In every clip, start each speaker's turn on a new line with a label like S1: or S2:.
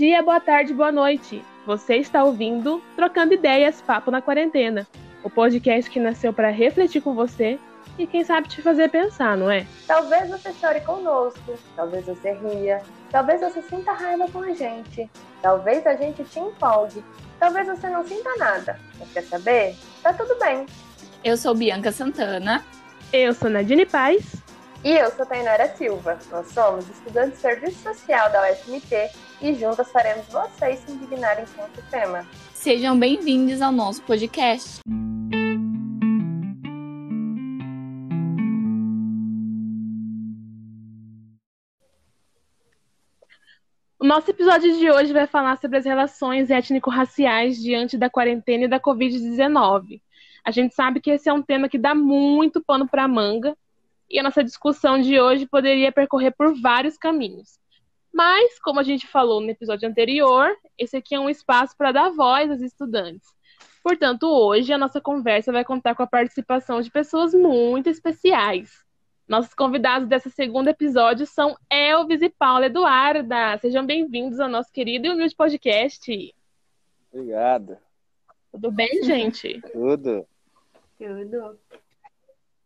S1: dia, boa tarde, boa noite. Você está ouvindo Trocando Ideias Papo na Quarentena, o podcast que nasceu para refletir com você e quem sabe te fazer pensar, não é?
S2: Talvez você chore conosco, talvez você ria, talvez você sinta raiva com a gente, talvez a gente te empolgue, talvez você não sinta nada. Mas quer saber? Tá tudo bem.
S3: Eu sou Bianca Santana.
S1: Eu sou Nadine Paz.
S2: E eu sou Tainara Silva. Nós somos estudantes de Serviço Social da UFMT e juntas faremos vocês se indignarem com o tema.
S3: Sejam bem-vindos ao nosso podcast.
S1: O nosso episódio de hoje vai falar sobre as relações étnico-raciais diante da quarentena e da Covid-19. A gente sabe que esse é um tema que dá muito pano para manga e a nossa discussão de hoje poderia percorrer por vários caminhos. Mas, como a gente falou no episódio anterior, esse aqui é um espaço para dar voz aos estudantes. Portanto, hoje a nossa conversa vai contar com a participação de pessoas muito especiais. Nossos convidados desse segundo episódio são Elvis e Paula Eduarda. Sejam bem-vindos ao nosso querido e humilde podcast.
S4: Obrigado.
S1: Tudo bem, gente?
S4: Tudo.
S2: Tudo.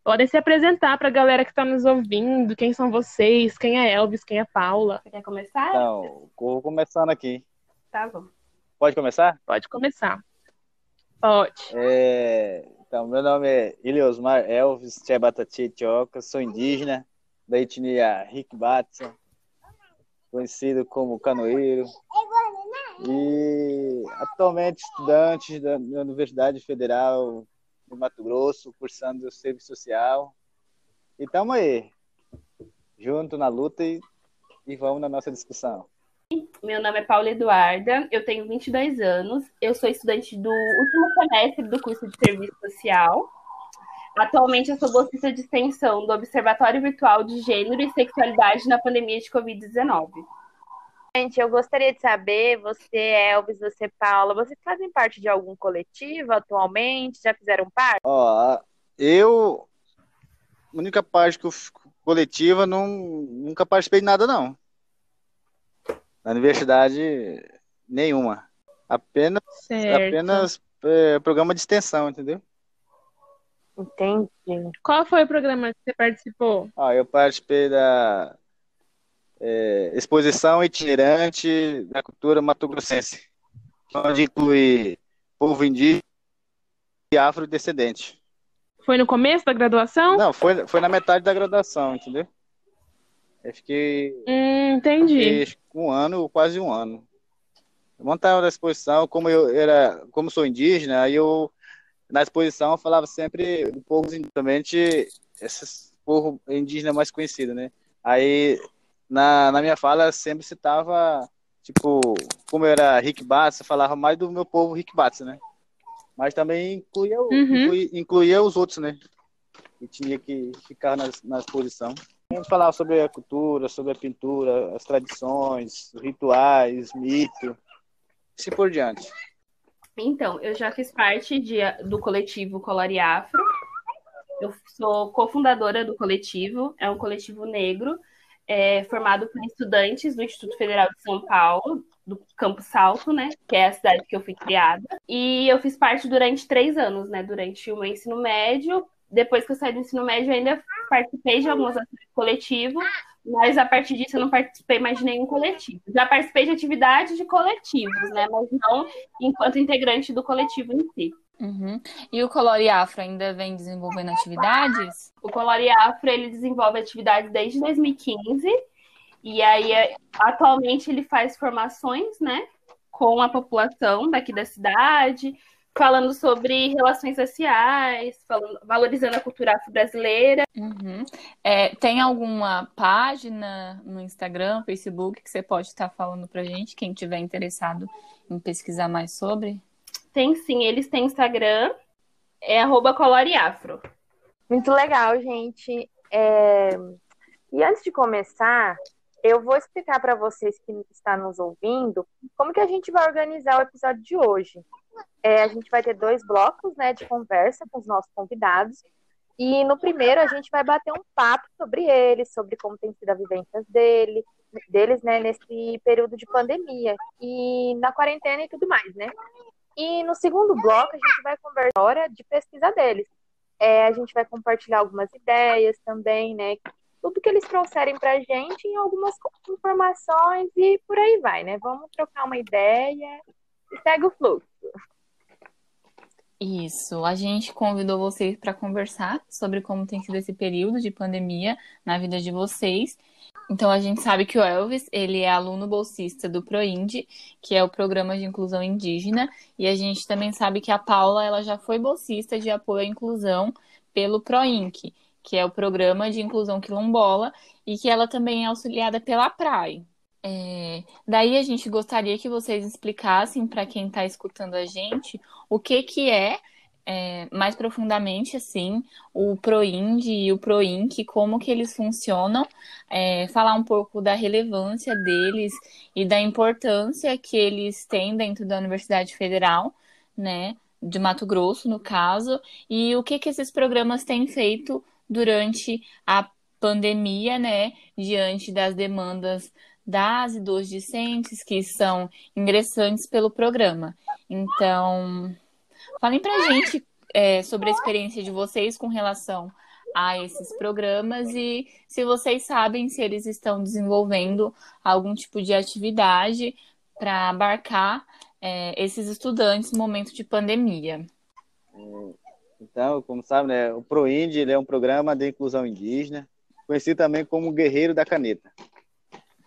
S1: Podem se apresentar para a galera que está nos ouvindo. Quem são vocês? Quem é Elvis? Quem é Paula?
S2: Você quer começar?
S4: Então, vou começando aqui.
S2: Tá bom.
S4: Pode começar?
S1: Pode começar. Pode.
S4: É, Então, meu nome é Iliosmar Elvis Tchebatati Tioca, sou indígena da etnia Rikbatsa, conhecido como canoeiro. E atualmente estudante da da Universidade Federal de Mato Grosso, cursando serviço social. E estamos aí, junto na luta e, e vamos na nossa discussão.
S5: Meu nome é Paula Eduarda, eu tenho 22 anos, eu sou estudante do último semestre do curso de Serviço Social. Atualmente eu sou bolsista de extensão do Observatório Virtual de Gênero e Sexualidade na pandemia de Covid-19.
S2: Gente, eu gostaria de saber, você, Elvis, você, Paula, vocês fazem parte de algum coletivo atualmente? Já fizeram parte?
S4: Ó, eu, a única parte que eu fico coletiva, não, nunca participei de nada, não. Na universidade, nenhuma. Apenas,
S1: Certo.
S4: apenas é, programa de extensão, entendeu?
S2: Entendi.
S1: Qual foi o programa que você participou?
S4: Ó, eu participei da é, exposição itinerante da cultura mato-grossense, onde inclui povo indígena e afrodescendente.
S1: Foi no começo da graduação?
S4: Não, foi, foi na metade da graduação, entendeu? Eu fiquei
S1: Hum, entendi.
S4: Fiquei, um ano, quase um ano. Eu montava na exposição, como eu era, como sou indígena, aí eu na exposição eu falava sempre independente, esses povo indígena mais conhecido, né? Aí na, na minha fala sempre citava tipo, como eu era Rick Batts, eu falava mais do meu povo Rick Batts, né? Mas também incluía,
S1: Uhum.
S4: incluía, incluía os outros, né? Que tinha que ficar na, na exposição. A gente falava sobre a cultura, sobre a pintura, as tradições, rituais, mito, assim por diante.
S5: Então, eu já fiz parte de- do coletivo Colore Afro. Eu sou cofundadora do coletivo, é um coletivo negro, é, formado por estudantes do Instituto Federal de São Paulo, do Campo Salto, né? Que é a cidade que eu fui criada. E eu fiz parte durante três anos, né? Durante o meu ensino médio. Depois que eu saí do ensino médio, ainda participei de algumas atividades coletivo, mas a partir disso eu não participei mais de nenhum coletivo. Já participei de atividades de coletivos, né? Mas não enquanto integrante do coletivo em si.
S3: Uhum. E o Colore Afro ainda vem desenvolvendo atividades?
S5: O Colore Afro ele desenvolve atividades desde 2015 e aí é, atualmente ele faz formações, né, com a população daqui da cidade, falando sobre relações sociais, falando- valorizando a cultura afro-brasileira.
S3: Uhum. É, tem alguma página no Instagram, Facebook, que você pode estar falando pra gente, quem tiver interessado em pesquisar mais sobre?
S5: Tem sim, eles têm Instagram, é arroba coloreafro.
S2: Muito legal, gente. É, E antes de começar, eu vou explicar para vocês que estão nos ouvindo como que a gente vai organizar o episódio de hoje. É, a gente vai ter dois blocos, né, de conversa com os nossos convidados. E no primeiro a gente vai bater um papo sobre eles, sobre como tem sido a vivência dele, deles, né, nesse período de pandemia e na quarentena e tudo mais, né? E no segundo bloco a gente vai conversar hora de pesquisa deles. É, a gente vai compartilhar algumas ideias também, né? Tudo que eles trouxerem para a gente em algumas informações e por aí vai, né? Vamos trocar uma ideia e segue o fluxo.
S3: Isso, a gente convidou vocês para conversar sobre como tem sido esse período de pandemia na vida de vocês. Então a gente sabe que o Elvis, ele é aluno bolsista do ProInd, que é o programa de inclusão indígena, e a gente também sabe que a Paula, ela já foi bolsista de apoio à inclusão pelo ProInc, que é o programa de inclusão quilombola, e que ela também é auxiliada pela PRAE. É, daí a gente gostaria que vocês explicassem para quem está escutando a gente o que, que é, é, mais profundamente assim o ProInd e o ProInc, como que eles funcionam, é, falar um pouco da relevância deles e da importância que eles têm dentro da Universidade Federal, né, de Mato Grosso, no caso, e o que que esses programas têm feito durante a pandemia, né, diante das demandas das e dos discentes que são ingressantes pelo programa. Então, falem para a gente é, sobre a experiência de vocês com relação a esses programas e se vocês sabem se eles estão desenvolvendo algum tipo de atividade para abarcar é, esses estudantes no momento de pandemia.
S4: Então, como sabe, né, o ProInd é um programa de inclusão indígena, conhecido também como Guerreiro da Caneta.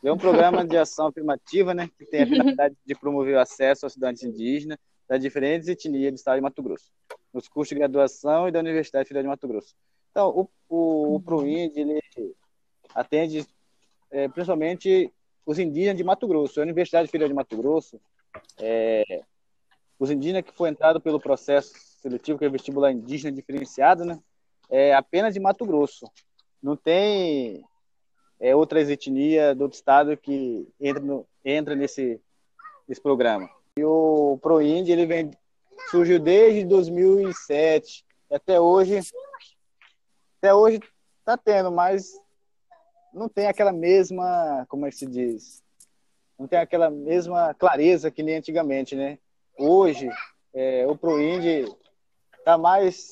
S4: É um programa de ação afirmativa, né, que tem a finalidade de promover o acesso aos estudantes indígenas das diferentes etnias do estado de Mato Grosso, nos cursos de graduação e da Universidade Federal de Mato Grosso. Então, o, o, o ProInd, ele atende é, principalmente os indígenas de Mato Grosso. A Universidade Federal de Mato Grosso, é, os indígenas que foi entrado pelo processo seletivo, que é vestibular indígena diferenciado, né, é apenas de Mato Grosso. Não tem é, outras etnias do estado que entra, no, entra nesse, nesse programa. E o ProInd, ele vem, surgiu desde 2007 até hoje. Até hoje está tendo, mas não tem aquela mesma, como é que se diz? Não tem aquela mesma clareza que nem antigamente, né? Hoje, é, o ProInd está mais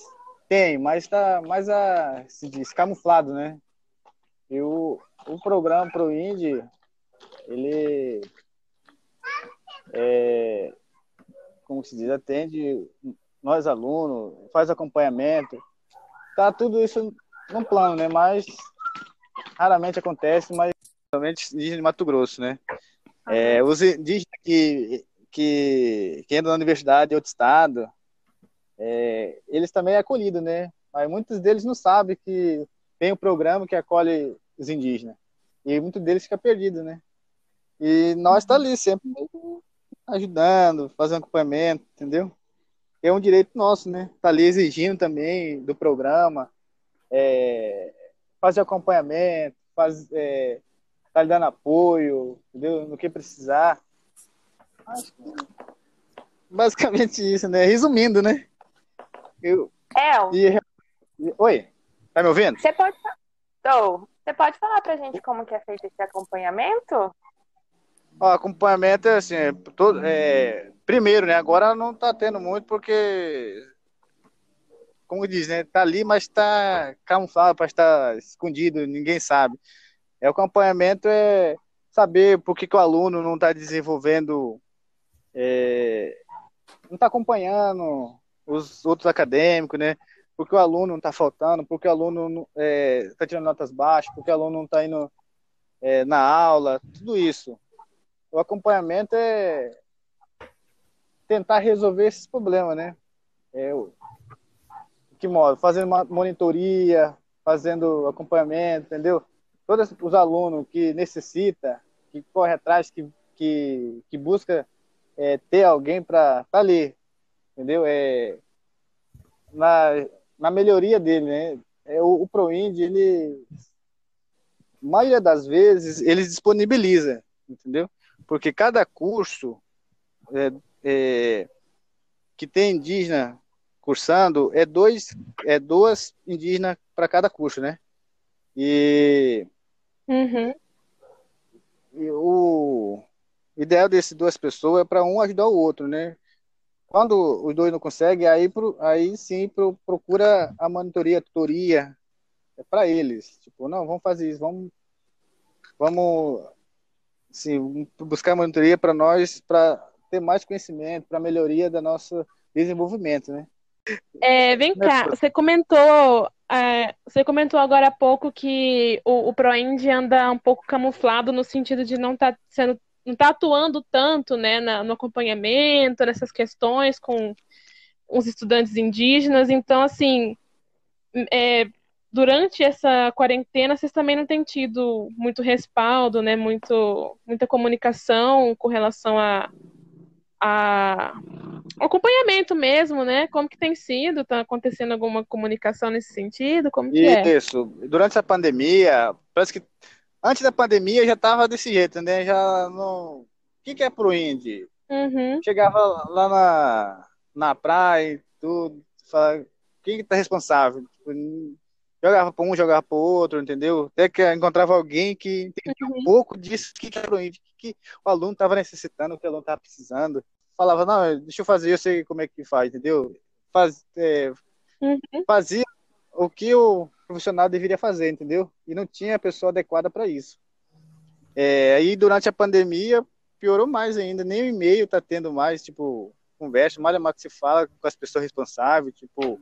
S4: tem, mas está mais a se diz camuflado, né? E o, o programa Pro Indie, ele é, como se diz, atende nós alunos, faz acompanhamento, tá tudo isso no plano, né? Mas raramente acontece, mas principalmente indígena de Mato Grosso, né? É, os indígenas que, que, que entram na universidade de outro estado, é, eles também é acolhido, né? Mas muitos deles não sabem que tem um programa que acolhe os indígenas. E muitos deles fica perdido, né? E nós tá ali sempre ajudando, fazendo acompanhamento, entendeu? É um direito nosso, né? Tá ali exigindo também do programa, é, fazer acompanhamento, faz, é, tá lhe dando apoio, entendeu? No que precisar. Acho que basicamente isso, né? Resumindo, né? Eu,
S2: é.
S4: E, oi, tá me ouvindo?
S2: Você pode. Tô. Você pode falar pra gente como que é feito esse acompanhamento?
S4: O acompanhamento é assim, é, todo, é, primeiro, né? Agora não tá tendo muito porque, como diz, né? Tá ali, mas tá camuflado, para estar escondido, ninguém sabe. É, o acompanhamento é saber por que, que o aluno não está desenvolvendo, é, não está acompanhando os outros acadêmicos, né? Porque o aluno não está faltando, porque o aluno está é, tá tirando notas baixas, porque o aluno não está indo é, na aula, tudo isso. O acompanhamento é tentar resolver esses problemas, né? É, que modo? Fazendo uma monitoria, fazendo acompanhamento, entendeu? Todos os alunos que necessita, que corre atrás, que, que, que busca é, ter alguém para estar tá ali, entendeu? É, na, na melhoria dele, né? É, o, o ProInd, ele, a maioria das vezes, ele disponibiliza, entendeu? Porque cada curso é, é, que tem indígena cursando é dois, é duas indígenas para cada curso, né? E
S2: uhum.
S4: o ideal dessas duas pessoas é para um ajudar o outro, né? Quando os dois não conseguem, aí, aí sim procura a monitoria, a tutoria, é para eles. Tipo, não, vamos fazer isso, vamos, vamos assim, buscar a monitoria para nós, para ter mais conhecimento, para melhoria do nosso desenvolvimento, né?
S1: É, vem cá, você comentou, é, você comentou agora há pouco que o, o ProInd anda um pouco camuflado no sentido de não estar tá sendo, não tá atuando tanto, né, na, no acompanhamento, nessas questões com os estudantes indígenas. Então, assim, é, durante essa quarentena, vocês também não têm tido muito respaldo, né, muito, muita comunicação com relação a a, acompanhamento mesmo, né? Como que tem sido? Está acontecendo alguma comunicação nesse sentido? Como que
S4: é? Isso. Durante a pandemia, parece que antes da pandemia já estava desse jeito, né? Já não. O que, que é pro Indy?
S1: Uhum.
S4: Chegava lá na, na praia e tudo, fala, quem está responsável? Tipo, jogava para um, jogava para outro, entendeu? Até que encontrava alguém que entendia uhum. um pouco disso, o que, que era o índio, que, que o aluno estava necessitando, o que o aluno estava precisando. Falava, não, deixa eu fazer, eu sei como é que faz, entendeu? Faz, é, uhum. Fazia o que o profissional deveria fazer, entendeu? E não tinha a pessoa adequada para isso. É, aí durante a pandemia piorou mais ainda, nem o e-mail está tendo mais, tipo, conversa, mais mais que se fala com as pessoas responsáveis, tipo,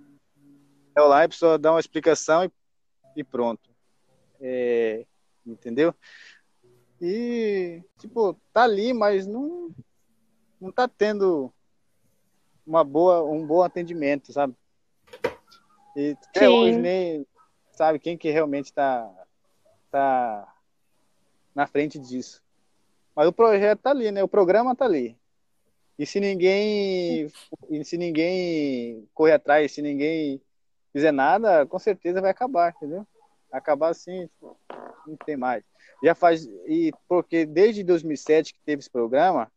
S4: é lá, a pessoa dá uma explicação e, e pronto. É, entendeu? E, tipo, tá ali, mas não, não tá tendo uma boa, um bom atendimento, sabe? E até Sim. hoje nem sabe quem que realmente está tá na frente disso. Mas o projeto tá ali, né? O programa tá ali. E se ninguém e se ninguém correr atrás, se ninguém fizer nada, com certeza vai acabar, entendeu? Acabar assim, tipo, não tem mais. Já faz e porque desde 2007 que teve esse programa,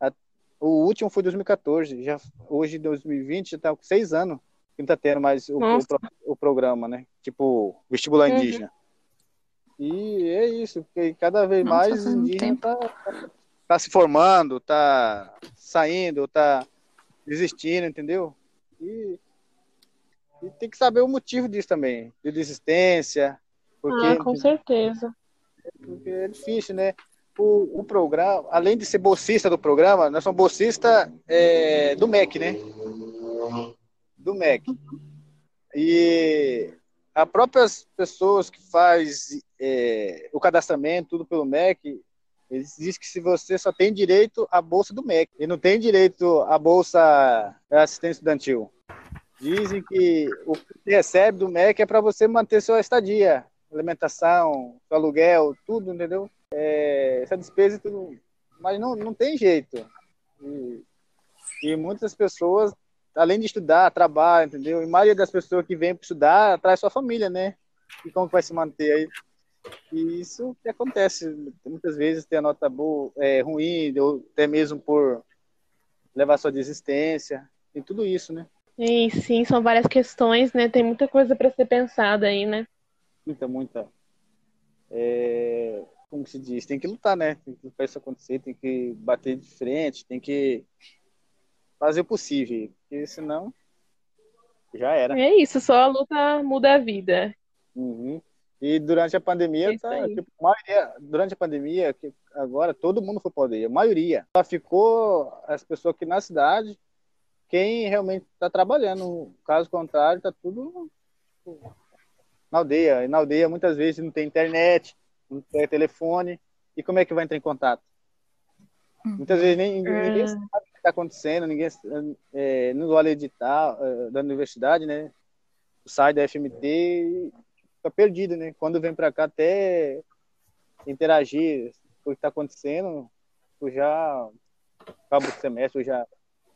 S4: a, o último foi 2014, já hoje 2020 já tá com seis anos que não tá tendo mais o, o, o, programa, né? Tipo vestibular uhum. indígena. E é isso, porque cada vez Nossa, mais indígena tá, tá, tá, se formando, tá saindo, tá desistindo, entendeu? E, e, tem que saber o motivo disso também, de desistência. Porque,
S1: ah, com certeza.
S4: Porque é difícil, né? O, o programa, além de ser bolsista do programa, nós somos bolsista é, do MEC, né? Do MEC. E as próprias pessoas que faz é, o cadastramento, tudo pelo MEC, eles dizem que se você só tem direito à bolsa do MEC e não tem direito à bolsa assistência estudantil. Dizem que o que você recebe do MEC é para você manter sua estadia, alimentação, seu aluguel, tudo, entendeu? É, essa despesa tudo. Mas não, não tem jeito. E, e muitas pessoas, além de estudar, trabalham, entendeu? E a maioria das pessoas que vêm para estudar traz sua família, né? E como vai se manter aí? E isso que acontece. Muitas vezes tem a nota boa, é, ruim, ou até mesmo por levar sua desistência. Tem tudo isso, né?
S1: E sim, são várias questões, né? Tem muita coisa para ser pensada aí, né?
S4: Muita, muita. É, como se diz? Tem que lutar, né? Tem que fazer isso acontecer, tem que bater de frente, tem que fazer o possível, porque senão já era.
S1: É isso, só a luta muda a vida.
S4: Uhum. E durante a pandemia, é tá, tipo, maioria, durante a pandemia, que agora todo mundo foi poder, a maioria. Só ficou as pessoas aqui na cidade quem realmente está trabalhando. Caso contrário, está tudo na aldeia. E na aldeia, muitas vezes, não tem internet, não tem telefone. E como é que vai entrar em contato? Muitas vezes nem, ninguém é. sabe está acontecendo, ninguém é, não olha edital é, da universidade, né? Sai da FMT fica perdido, né? Quando vem para cá até interagir com o que está acontecendo, já acaba o semestre, já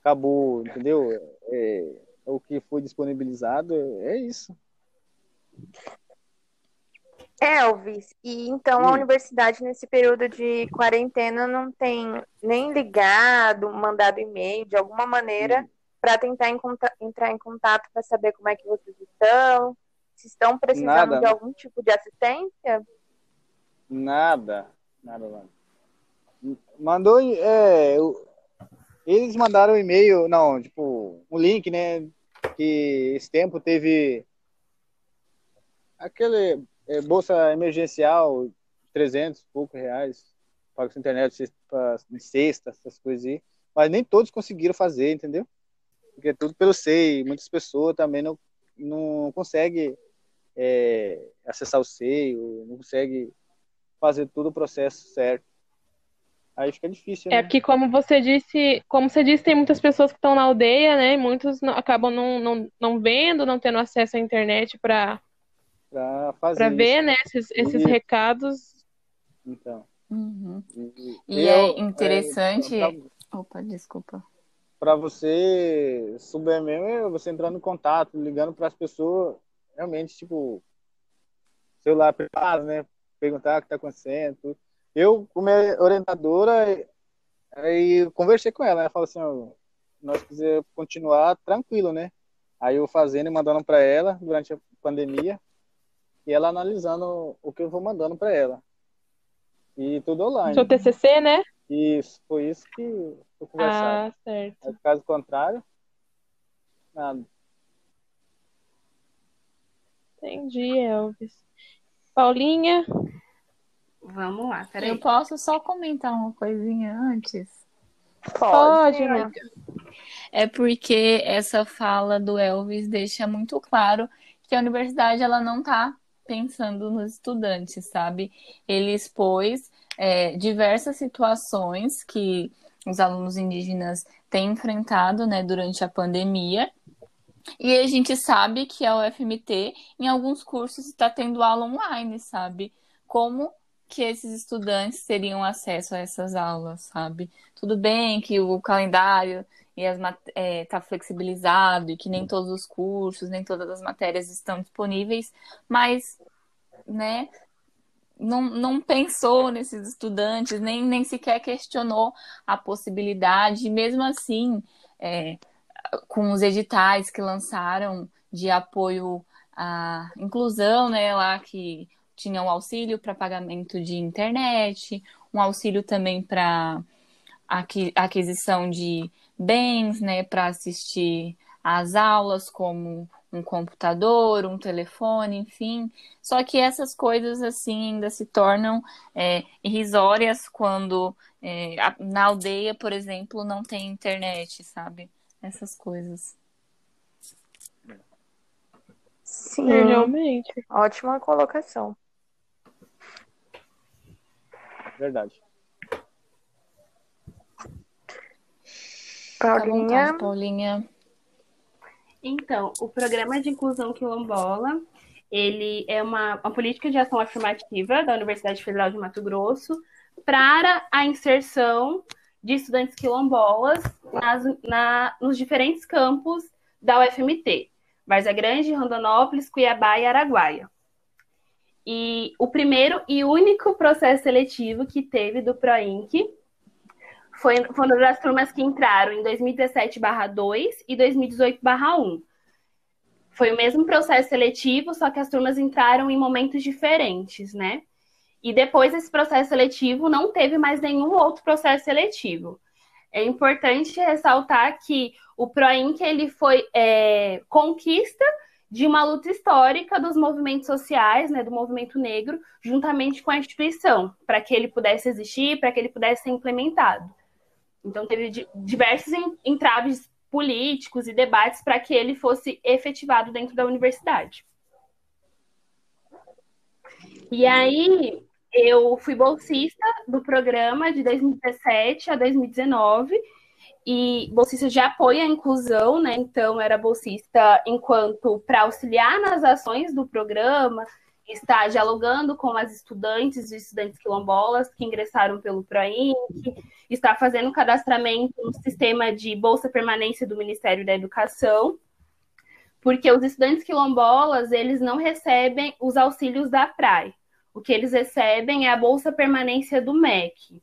S4: acabou, entendeu? É, o que foi disponibilizado é isso.
S2: Elvis, e então a universidade nesse período de quarentena não tem nem ligado, mandado e-mail de alguma maneira para tentar entrar em contato para saber como é que vocês estão, se estão precisando nada. de algum tipo de assistência?
S4: Nada, nada, nada. Mandou, é, eles mandaram um e-mail, não, tipo, um link, né, que esse tempo teve aquele é, bolsa emergencial, 300 e poucos reais, paga sua internet de sexta, essas coisas aí, mas nem todos conseguiram fazer, entendeu? Porque é tudo pelo SEI, muitas pessoas também não, não conseguem é, acessar o SEI, não conseguem fazer todo o processo certo. Aí fica difícil,
S1: É
S4: né?
S1: porque, como você disse, como você disse, tem muitas pessoas que estão na aldeia, né? E muitos não- acabam não, não, não vendo, não tendo acesso à internet para
S4: Pra fazer
S1: para ver,
S4: isso.
S1: né? Esses, esses
S4: Isso.
S1: recados.
S4: Então.
S3: Uhum.
S4: E,
S3: E
S4: eu,
S3: é interessante.
S4: pra-
S3: Opa, desculpa.
S4: para você souber mesmo é você entrando em contato, ligando para as pessoas, realmente, tipo, celular privado, né? Perguntar o que está acontecendo. tudo. Eu, como minha orientadora, aí conversei com ela, ela falou assim, nós quiser continuar tranquilo, né? Aí eu fazendo e mandando para ela durante a pandemia e ela analisando o que eu vou mandando para ela. E tudo online.
S1: Seu TCC, né?
S4: Isso, foi isso que foi conversado.
S1: Ah, certo.
S4: Aí, Caso contrário, nada.
S1: Entendi, Elvis. Paulinha,
S5: Vamos lá, peraí.
S3: Eu posso só comentar uma coisinha antes?
S1: pode,
S2: né?
S1: amiga.
S3: É porque essa fala do Elvis deixa muito claro que a universidade ela não está pensando nos estudantes, sabe? Ele expôs é, diversas situações que os alunos indígenas têm enfrentado, né, durante a pandemia. E a gente sabe que a UFMT, em alguns cursos, está tendo aula online, sabe? Como que esses estudantes teriam acesso a essas aulas, sabe? Tudo bem que o calendário e está flexibilizado e que nem todos os cursos, nem todas as matérias estão disponíveis, mas, né, não, não pensou nesses estudantes, nem, nem sequer questionou a possibilidade, e mesmo assim, é, com os editais que lançaram de apoio à inclusão, né, lá que tinha um auxílio para pagamento de internet, um auxílio também para aquisição de bens, né, para assistir às aulas, como um computador, um telefone, enfim. Só que essas coisas assim ainda se tornam é, irrisórias quando é, na aldeia, por exemplo, não tem internet, sabe? Essas coisas.
S2: Sim,
S1: É, realmente.
S2: ótima colocação.
S4: Verdade.
S3: Tá
S2: Paulinha,
S3: vontade, Paulinha.
S5: Então, o programa de inclusão quilombola, ele é uma, uma política de ação afirmativa da Universidade Federal de Mato Grosso para a inserção de estudantes quilombolas nas, na, nos diferentes campos da UFMT, Várzea Grande, Rondonópolis, Cuiabá e Araguaia. E o primeiro e único processo seletivo que teve do PROINC foi, foram das turmas que entraram em 2017-2 e 2018-1. Foi o mesmo processo seletivo, só que as turmas entraram em momentos diferentes, né? E depois desse processo seletivo, não teve mais nenhum outro processo seletivo. É importante ressaltar que o PROINC ele foi é, conquista de uma luta histórica dos movimentos sociais, né, do movimento negro, juntamente com a instituição, para que ele pudesse existir, para que ele pudesse ser implementado. Então, teve diversos entraves políticos e debates para que ele fosse efetivado dentro da universidade. E aí, eu fui bolsista do programa de 2017 a 2019 e bolsista de apoio à inclusão, né? Então, era bolsista enquanto para auxiliar nas ações do programa, está dialogando com as estudantes e estudantes quilombolas que ingressaram pelo PROINC, está fazendo cadastramento no sistema de bolsa permanência do Ministério da Educação, porque os estudantes quilombolas, eles não recebem os auxílios da PRAE. O que eles recebem é a bolsa permanência do MEC.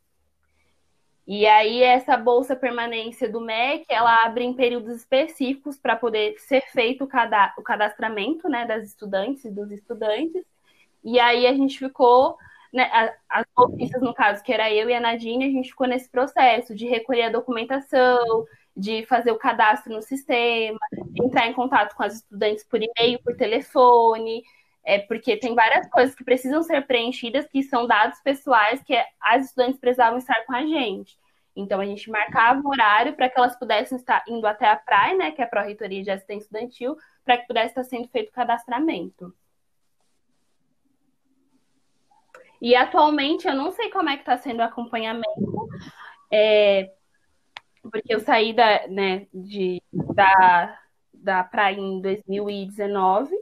S5: E aí essa bolsa permanência do MEC, ela abre em períodos específicos para poder ser feito o cadastramento, né, das estudantes e dos estudantes. E aí a gente ficou né, as bolsistas, no caso, que era eu e a Nadine, a gente ficou nesse processo de recolher a documentação, de fazer o cadastro no sistema, entrar em contato com as estudantes por e-mail, por telefone, é porque tem várias coisas que precisam ser preenchidas, que são dados pessoais que as estudantes precisavam estar com a gente. Então a gente marcava o horário para que elas pudessem estar indo até a praia, né, que é a Pró-Reitoria de Assistência Estudantil, para que pudesse estar sendo feito o cadastramento. E atualmente eu não sei como é que está sendo o acompanhamento, é, porque eu saí da, né, de, da, da praia em 2019.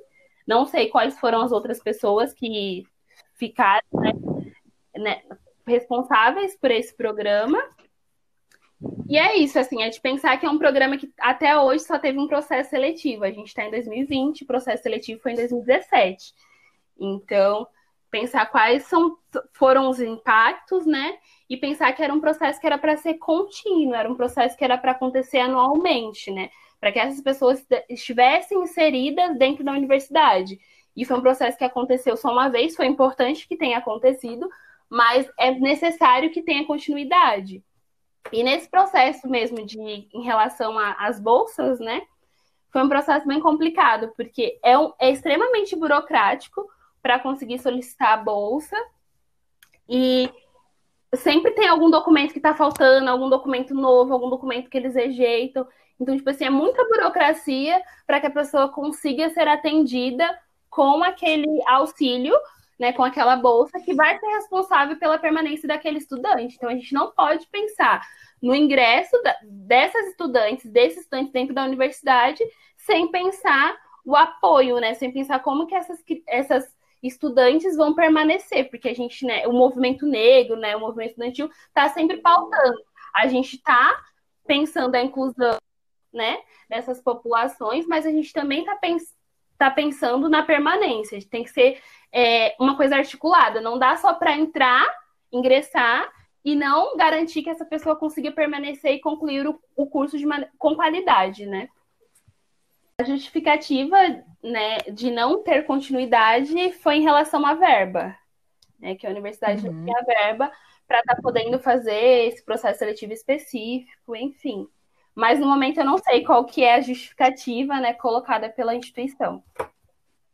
S5: Não sei quais foram as outras pessoas que ficaram né, né, responsáveis por esse programa. E é isso, assim, é de pensar que é um programa que até hoje só teve um processo seletivo. A gente está em 2020, o processo seletivo foi em 2017. Então, pensar quais são, foram os impactos, né? E pensar que era um processo que era para ser contínuo, era um processo que era para acontecer anualmente, né? Para que essas pessoas estivessem inseridas dentro da universidade. E foi um processo que aconteceu só uma vez, foi importante que tenha acontecido, mas é necessário que tenha continuidade. E nesse processo mesmo de em relação às bolsas, né? Foi um processo bem complicado, porque é, um, é extremamente burocrático, para conseguir solicitar a bolsa. E sempre tem algum documento que está faltando, algum documento novo, algum documento que eles rejeitam. Então, tipo assim, é muita burocracia para que a pessoa consiga ser atendida com aquele auxílio, né, com aquela bolsa que vai ser responsável pela permanência daquele estudante. Então, a gente não pode pensar no ingresso dessas estudantes, desses estudantes dentro da universidade, sem pensar o apoio, né, sem pensar como que essas, essas estudantes vão permanecer, porque a gente, né, o movimento negro, né, o movimento estudantil está sempre pautando. A gente está pensando a inclusão, né, dessas populações, mas a gente também está tá pensando na permanência. Tem que ser é, uma coisa articulada. Não dá só para entrar, ingressar e não garantir que essa pessoa consiga permanecer e concluir o, o curso de com qualidade, né? A justificativa né, de não ter continuidade foi em relação à verba, né, que a universidade uhum. não tinha verba para estar tá podendo fazer esse processo seletivo específico, enfim. Mas no momento eu não sei qual que é a justificativa né, colocada pela instituição.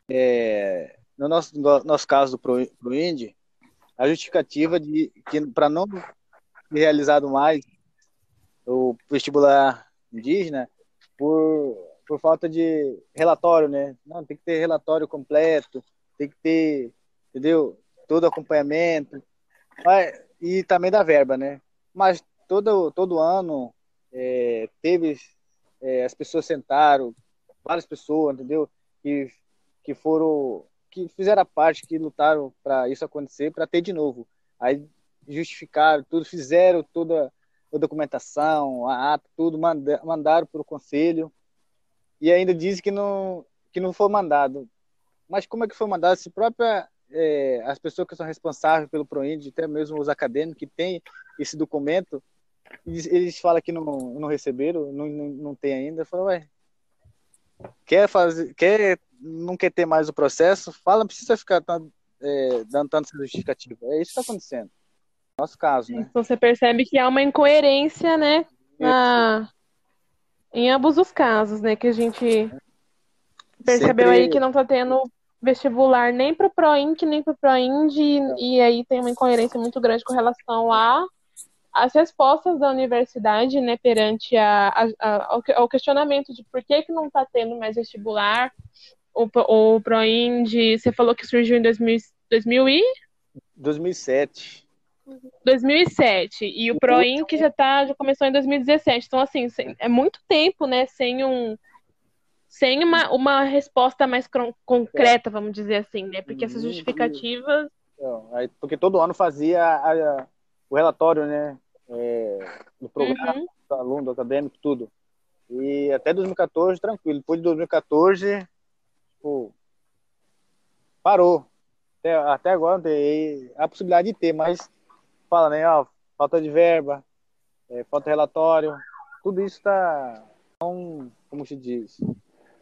S4: É, no nosso, no nosso caso do ProInd, a justificativa de que para não ter realizado mais o vestibular indígena por por falta de relatório, né? Não, tem que ter relatório completo, tem que ter, entendeu? Todo acompanhamento. Mas, e também da verba, né? Mas todo, todo ano é, teve, é, as pessoas sentaram, várias pessoas, entendeu? Que, que foram, que fizeram a parte, que lutaram para isso acontecer, para ter de novo. Aí justificaram tudo, fizeram toda a documentação, a ata, tudo, mandaram para o conselho e ainda diz que não que não foi mandado. Mas como é que foi mandado? Se própria é, as pessoas que são responsáveis pelo Proind, até mesmo os acadêmicos que têm esse documento, eles, eles falam que não, não receberam, não, não, não tem ainda. Falam, ué, quer fazer, quer, não quer ter mais o processo? Fala, não precisa ficar é, dando tanto justificativo. É isso que está acontecendo. Nosso caso, né?
S1: Então você percebe que há uma incoerência, né? Na, em ambos os casos, né? Que a gente percebeu Sempre... aí que não tá tendo vestibular nem pro ProInc, nem pro ProInd, e, e aí tem uma incoerência muito grande com relação a as respostas da universidade, né, perante a, a, a, ao questionamento de por que, que não está tendo mais vestibular, o, o ProInd, você falou que surgiu em 2000, 2000 e...
S4: 2007.
S1: 2007 e o Proin que já tá já começou em 2017. Então assim, é muito tempo, né, sem um sem uma, uma resposta mais concreta, vamos dizer assim, né? Porque essas justificativas
S4: porque todo ano fazia a, a, o relatório, né, é, do programa, uhum. do aluno, do acadêmico, tudo. E até 2014, tranquilo. Depois de 2014, tipo, parou. Até, até agora tem a possibilidade de ter, mas fala, né? Ó, falta de verba, é, falta relatório, tudo isso está, como se diz,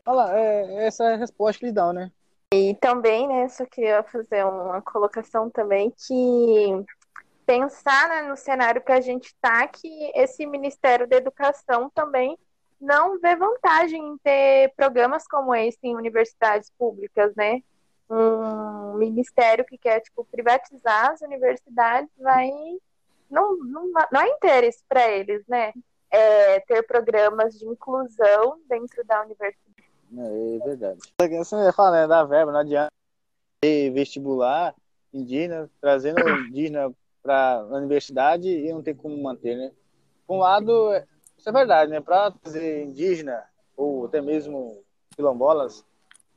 S4: fala, é, essa é a resposta que eles dão, né?
S2: E também, né, só queria fazer uma colocação também que pensar né, no cenário que a gente está, que esse Ministério da Educação também não vê vantagem em ter programas como esse em universidades públicas, né? Um ministério que quer tipo privatizar as universidades vai não não, não é interesse para eles, né? É, ter programas de inclusão dentro da universidade.
S4: É verdade. Você ia falar né, da verba, não adianta ter vestibular indígena, trazendo indígena para a universidade e não tem como manter, né? Por um lado, isso é verdade, né? Para trazer indígena ou até mesmo quilombolas,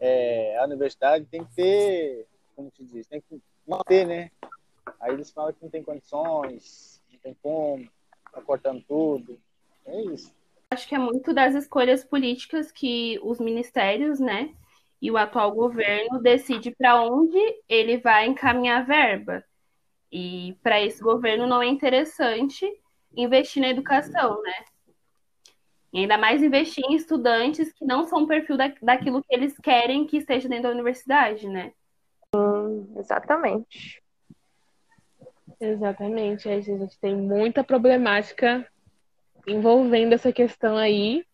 S4: é, a universidade tem que ter, como se diz, tem que manter, né? Aí eles falam que não tem condições, não tem como, tá cortando tudo. É isso.
S5: Acho que é muito das escolhas políticas que os ministérios, né, e o atual governo decide para onde ele vai encaminhar verba. E para esse governo não é interessante investir na educação, né? E ainda mais investir em estudantes que não são o perfil da, daquilo que eles querem que esteja dentro da universidade, né?
S2: Hum, exatamente.
S1: Exatamente. A gente tem muita problemática envolvendo essa questão aí.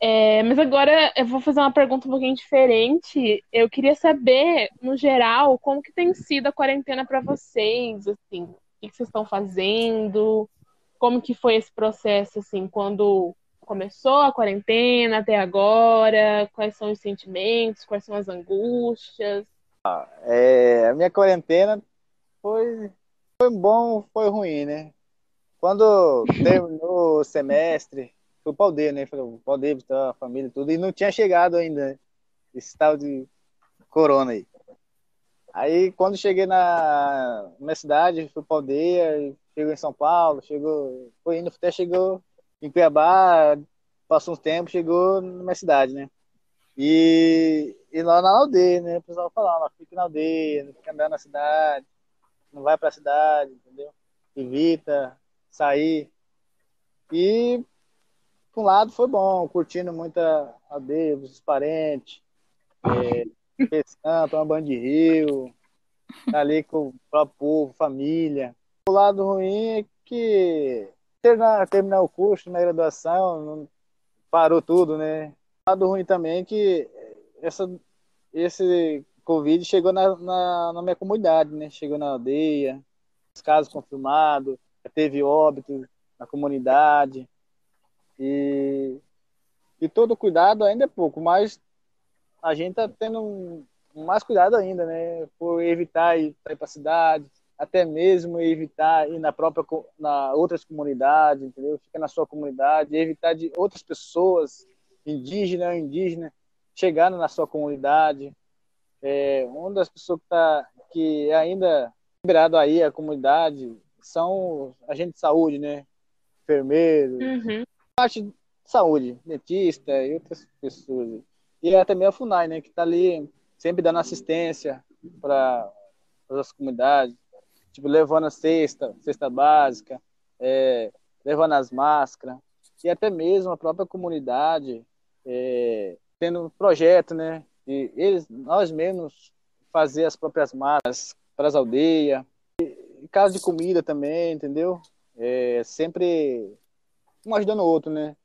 S1: É, mas agora eu vou fazer uma pergunta um pouquinho diferente. Eu queria saber, no geral, como que tem sido a quarentena para vocês, assim, o que vocês estão fazendo, como que foi esse processo, assim, quando começou a quarentena até agora? Quais são os sentimentos? Quais são as angústias?
S4: Ah, é, a minha quarentena foi, foi bom, foi ruim, né? Quando terminou o semestre, fui para o aldeia, né? Falei, para aldeia visitar a família tudo, e não tinha chegado ainda né? esse tal de corona aí. Aí, quando cheguei na minha cidade, fui para aldeia, chegou em São Paulo, chegou, foi indo até chegou em Cuiabá, passou uns tempos, chegou na minha cidade, né? E, e lá na aldeia, né? O pessoal falava, fica na aldeia, não fica andando na cidade, não vai pra cidade, entendeu? Evita sair. E, por um lado, foi bom, curtindo muita aldeia, os parentes, é, pescando, tomando banho de rio, ali com o próprio povo, família. O lado ruim é que terminar, terminar o curso na graduação, parou tudo, né? O lado ruim também é que essa, esse Covid chegou na, na, na minha comunidade, né? Chegou na aldeia, os casos confirmados, teve óbito na comunidade. E, e todo cuidado ainda é pouco, mas a gente tá tendo um, mais cuidado ainda, né? Por evitar ir para a cidade, até mesmo evitar ir na própria na outras comunidades, entendeu? Fica na sua comunidade, evitar de outras pessoas, indígena ou indígena, chegarem na sua comunidade. É, uma das pessoas que tá que é ainda liberado aí a comunidade são agentes de saúde, né? Enfermeiro,
S1: uhum.
S4: parte de saúde, dentista e outras pessoas. E até mesmo a FUNAI, né? Que está ali sempre dando assistência para as comunidades tipo, levando a cesta, cesta básica, é, levando as máscaras, e até mesmo a própria comunidade é, tendo um projeto, né? E eles, nós mesmos fazer as próprias máscaras para as aldeias, e, caso de comida também, entendeu? É, sempre um ajudando o outro, né?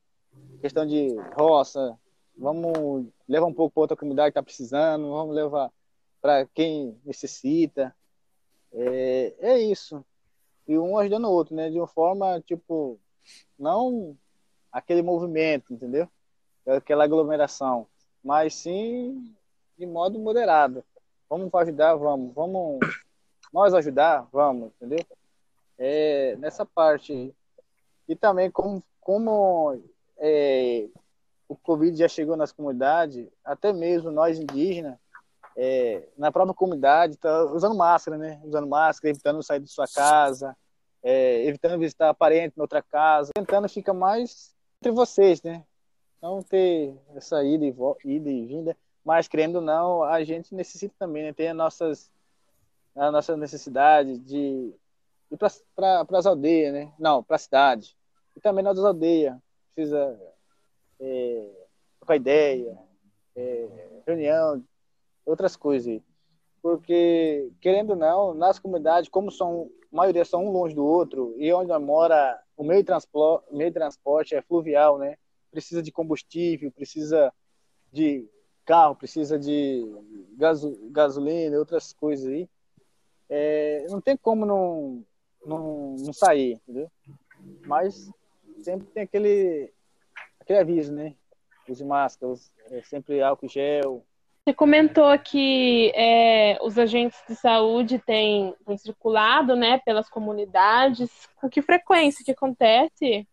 S4: Questão de roça, vamos levar um pouco para outra comunidade que está precisando, vamos levar para quem necessita. É, é isso. E um ajudando o outro, né? De uma forma, tipo, não aquele movimento, entendeu? Aquela aglomeração, mas sim de modo moderado. Vamos ajudar, vamos. Vamos nós ajudar, vamos, entendeu? É, nessa parte. E também como, como é, o Covid já chegou nas comunidades, até mesmo nós indígenas, é, na própria comunidade, tá usando máscara, né? Usando máscara, evitando sair de sua casa, é, evitando visitar parente em outra casa, tentando ficar mais entre vocês, né? Não ter essa ida e, ida e vinda, mas querendo ou não, a gente necessita também, né? Ter as nossas, a nossa necessidade de ir para as aldeias, né? Não, para a cidade. E também nas aldeias. Precisa é, trocar ideia, é, reunião, outras coisas. Porque, querendo ou não, nas comunidades, como são, a maioria são um longe do outro, e onde mora, o meio de transporte, meio de transporte é fluvial, né? Precisa de combustível, precisa de carro, precisa de gaso, gasolina, outras coisas aí. É, não tem como não, não, não sair, entendeu? Mas sempre tem aquele, aquele aviso, né? Use máscara, é, sempre álcool gel.
S1: Você comentou que é, os agentes de saúde têm, têm, circulado né, pelas comunidades. Com que frequência que acontece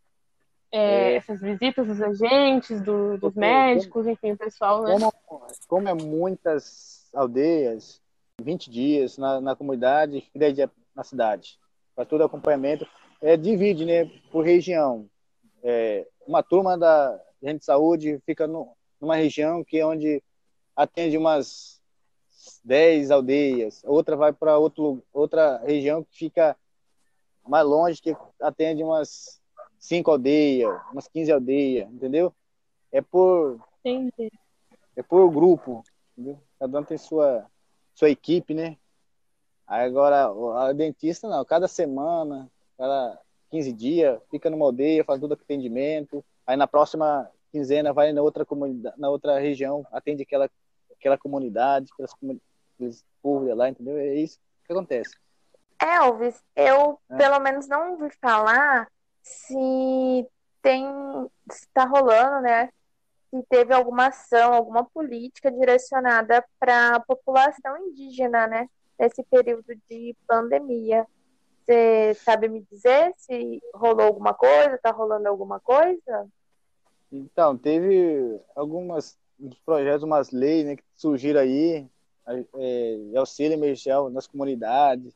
S1: é, é. essas visitas dos agentes, do, dos médicos, enfim, o pessoal, né?
S4: Como, como é muitas aldeias, 20 dias na, na comunidade e 10 dias na cidade. Para todo acompanhamento. É, divide né, por região. É, uma turma da gente de saúde fica no, numa região que é onde atende umas 10 aldeias, outra vai para outra região que fica mais longe, que atende umas 5 aldeias, umas 15 aldeias, entendeu? É por. Entendi. É por grupo, entendeu? Cada um tem sua, sua equipe, né? Aí agora, a dentista não, cada semana, cada 15 dias, fica numa aldeia, faz todo atendimento. Aí na próxima quinzena vai na outra comunidade, na outra região, atende aquela, aquela comunidade, aquelas aqueles povos lá, entendeu? É isso que acontece.
S2: Elvis, eu é. pelo menos não ouvi falar se tem, se tá rolando, né? Se teve alguma ação, alguma política direcionada para a população indígena, né? Nesse período de pandemia. Você sabe me dizer se rolou alguma coisa? Tá rolando alguma coisa?
S4: Então, teve algumas projetos, umas leis né, que surgiram aí, é, auxílio emergencial nas comunidades,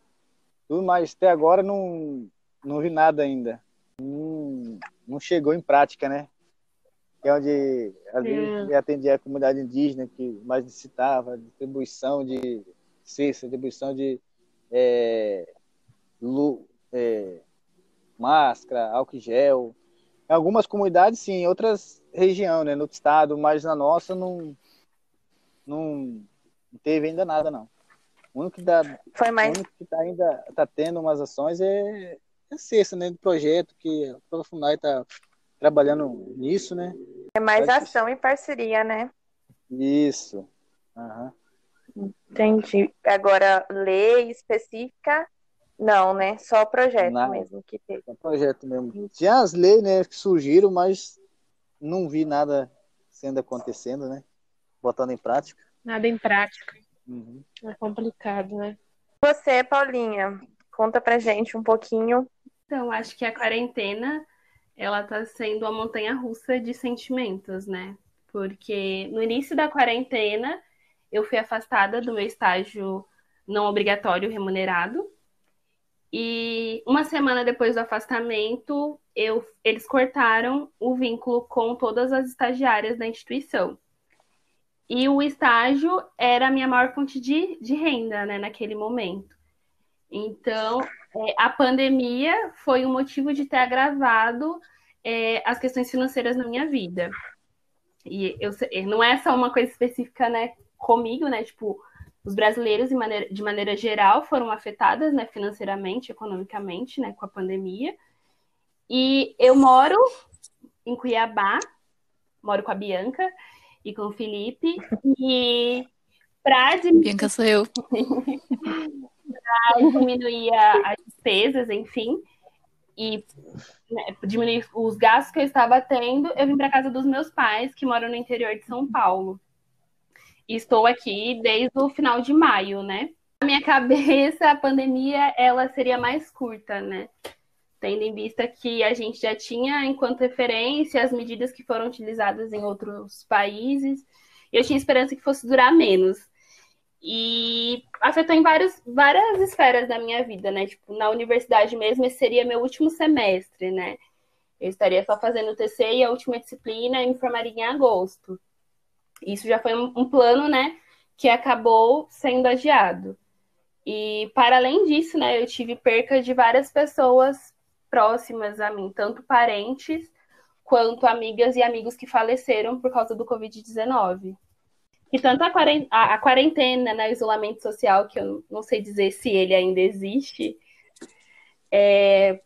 S4: tudo, mas até agora não, não vi nada ainda. Não, não chegou em prática, né? Que é onde ali é. atendia a comunidade indígena que mais necessitava, distribuição de cesta, distribuição de é, lu, é, máscara, álcool gel, em algumas comunidades, sim, outras regiões, né, no estado, mas na nossa não, não teve ainda nada, não. O único que, dá,
S2: Foi mais...
S4: o único que tá ainda está tendo umas ações é, é a cesta, né, do projeto, que a FUNAI está trabalhando nisso, né.
S2: É mais ação e parceria, né?
S4: Isso. Uhum.
S2: Entendi. Agora, lei específica não, né? Só o projeto Nada. mesmo que teve. Só
S4: projeto mesmo. Tinha as leis, né, que surgiram, mas não vi nada sendo acontecendo, né? Botando em prática.
S1: Nada em prática. Uhum. É complicado, né?
S2: Você, Paulinha, conta pra gente um pouquinho.
S5: Então, acho que a quarentena ela tá sendo uma montanha russa de sentimentos, né? Porque no início da quarentena eu fui afastada do meu estágio não obrigatório remunerado e uma semana depois do afastamento, eu, eles cortaram o vínculo com todas as estagiárias da instituição. E o estágio era a minha maior fonte de, de renda né, naquele momento. Então, é, a pandemia foi o motivo de ter agravado é, as questões financeiras na minha vida. E eu, não é só uma coisa específica né, comigo, né? Tipo, os brasileiros, de maneira, de maneira geral, foram afetadas né, financeiramente, economicamente, né, com a pandemia. E eu moro em Cuiabá, moro com a Bianca e com o Felipe. E para
S3: diminuir... Bianca sou eu.
S5: para diminuir as despesas, enfim, e né, diminuir os gastos que eu estava tendo, eu vim para casa dos meus pais, que moram no interior de São Paulo. Estou aqui desde o final de maio, né? Na minha cabeça, a pandemia ela seria mais curta, né? Tendo em vista que a gente já tinha, enquanto referência, as medidas que foram utilizadas em outros países. Eu tinha esperança que fosse durar menos. E afetou em vários, várias esferas da minha vida, né? Tipo, na universidade mesmo, esse seria meu último semestre, né? Eu estaria só fazendo o TC e a última disciplina eu me formaria em agosto. Isso já foi um, um plano, né, que acabou sendo adiado. E para além disso, né, eu tive perca de várias pessoas próximas a mim, tanto parentes quanto amigas e amigos que faleceram por causa do Covid-19. que tanto a quarentena, né, o isolamento social, que eu não sei dizer se ele ainda existe, é,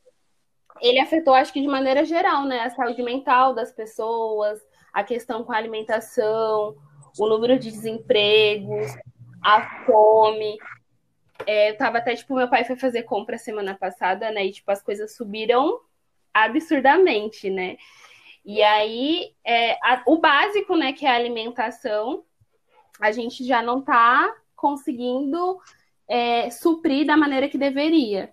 S5: ele afetou, acho que de maneira geral, né, a saúde mental das pessoas, a questão com a alimentação, o número de desempregos, a fome. É, eu tava até, tipo, meu pai foi fazer compra semana passada, né, e, tipo, as coisas subiram absurdamente, né. E aí, é, a, o básico, né, que é a alimentação, a gente já não está conseguindo é, suprir da maneira que deveria.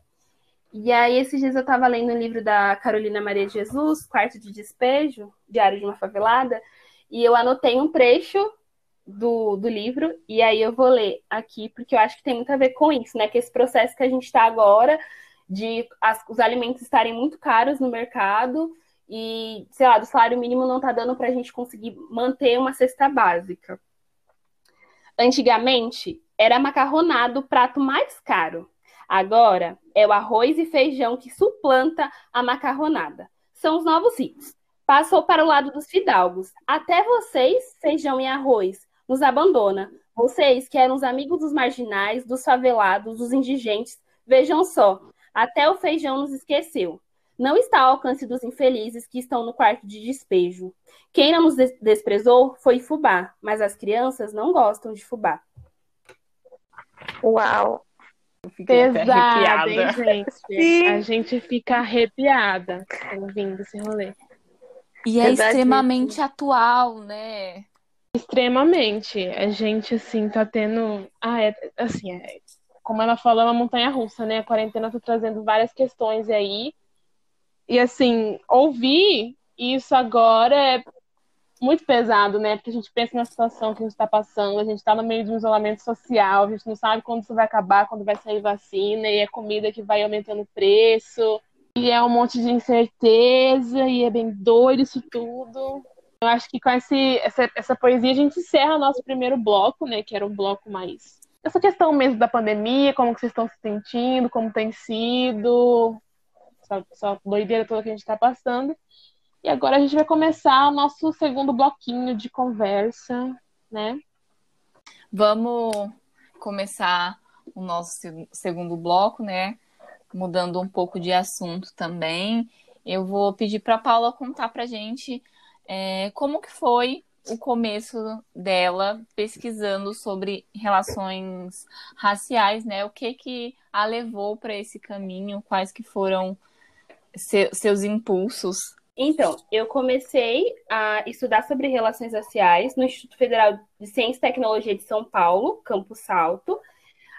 S5: E aí, esses dias eu estava lendo o livro da Carolina Maria de Jesus, Quarto de Despejo, Diário de uma Favelada, e eu anotei um trecho do, do livro, e aí eu vou ler aqui, porque eu acho que tem muito a ver com isso, né? Que esse processo que a gente está agora, de as, os alimentos estarem muito caros no mercado, e, sei lá, do salário mínimo não está dando para a gente conseguir manter uma cesta básica. Antigamente, era macarronado o prato mais caro. Agora, é o arroz e feijão que suplanta a macarronada. São os novos hits. Passou para o lado dos fidalgos. Até vocês, feijão e arroz, nos abandona. Vocês que eram os amigos dos marginais, dos favelados, dos indigentes, vejam só, até o feijão nos esqueceu não está ao alcance dos infelizes que estão no quarto de despejo. Quem não nos desprezou foi fubá, mas as crianças não gostam de fubá.
S2: Uau!
S1: Pesada, hein, gente? Sim. A gente fica arrepiada ouvindo esse rolê.
S3: E é extremamente atual, né?
S1: Extremamente. A gente, assim, tá tendo. Ah, é, assim, é... como ela falou, é uma montanha russa, né? A quarentena tá trazendo várias questões aí e assim, ouvir isso agora é muito pesado, né? Porque a gente pensa na situação que a gente está passando, a gente está no meio de um isolamento social, a gente não sabe quando isso vai acabar, quando vai sair vacina, e é comida que vai aumentando o preço, e é um monte de incerteza, e é bem doido isso tudo. Eu acho que com esse, essa, essa poesia a gente encerra nosso primeiro bloco, né? Que era um bloco mais. Essa questão mesmo da pandemia, como que vocês estão se sentindo, como tem sido, essa, essa doideira toda que a gente está passando. E agora a gente vai começar o nosso segundo bloquinho de conversa, né?
S3: Vamos começar o nosso segundo bloco, né? Mudando um pouco de assunto também. Eu vou pedir para a Paula contar para a gente é, como que foi o começo dela pesquisando sobre relações raciais, né? O que que a levou para esse caminho? Quais que foram seus impulsos?
S5: Então, eu comecei a estudar sobre relações raciais no Instituto Federal de Ciência e Tecnologia de São Paulo, Campo Salto,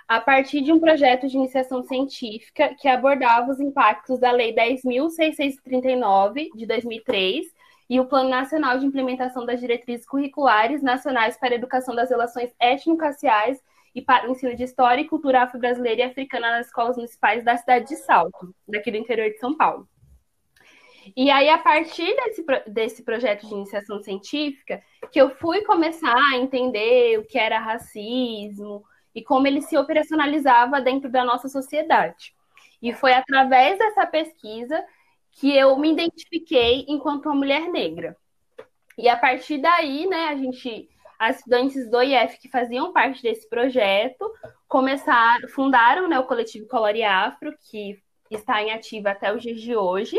S5: a partir de um projeto de iniciação científica que abordava os impactos da Lei 10.639, de 2003, e o Plano Nacional de Implementação das Diretrizes Curriculares Nacionais para a Educação das Relações Étnico-Raciais e para o ensino de História e Cultura Afro-Brasileira e Africana nas escolas municipais da cidade de Salto, daqui do interior de São Paulo. E aí, a partir desse, desse projeto de iniciação científica, que eu fui começar a entender o que era racismo e como ele se operacionalizava dentro da nossa sociedade. E foi através dessa pesquisa que eu me identifiquei enquanto uma mulher negra. E a partir daí, né, a gente as estudantes do IF que faziam parte desse projeto começaram, fundaram né, o coletivo Colore Afro, que está em ativa até os dias de hoje.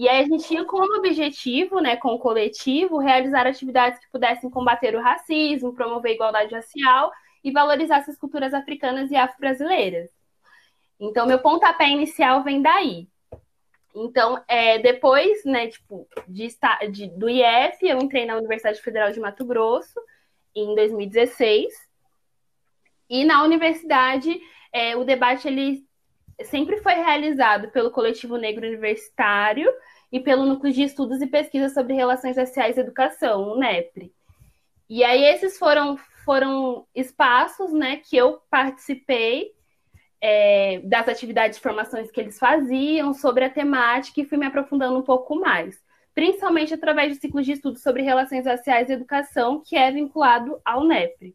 S5: E aí a gente tinha como objetivo, né, com o coletivo, realizar atividades que pudessem combater o racismo, promover a igualdade racial e valorizar essas culturas africanas e afro-brasileiras. Então, meu pontapé inicial vem daí. Então, é, depois, né, tipo, de, de, do IF, eu entrei na Universidade Federal de Mato Grosso, em 2016. E na universidade, é, o debate ele sempre foi realizado pelo Coletivo Negro Universitário e pelo Núcleo de Estudos e Pesquisas sobre Relações Raciais e Educação, o NEPRE. E aí esses foram, foram espaços né, que eu participei é, das atividades de formações que eles faziam sobre a temática e fui me aprofundando um pouco mais principalmente através de ciclos de estudos sobre relações raciais e educação, que é vinculado ao NEPRE,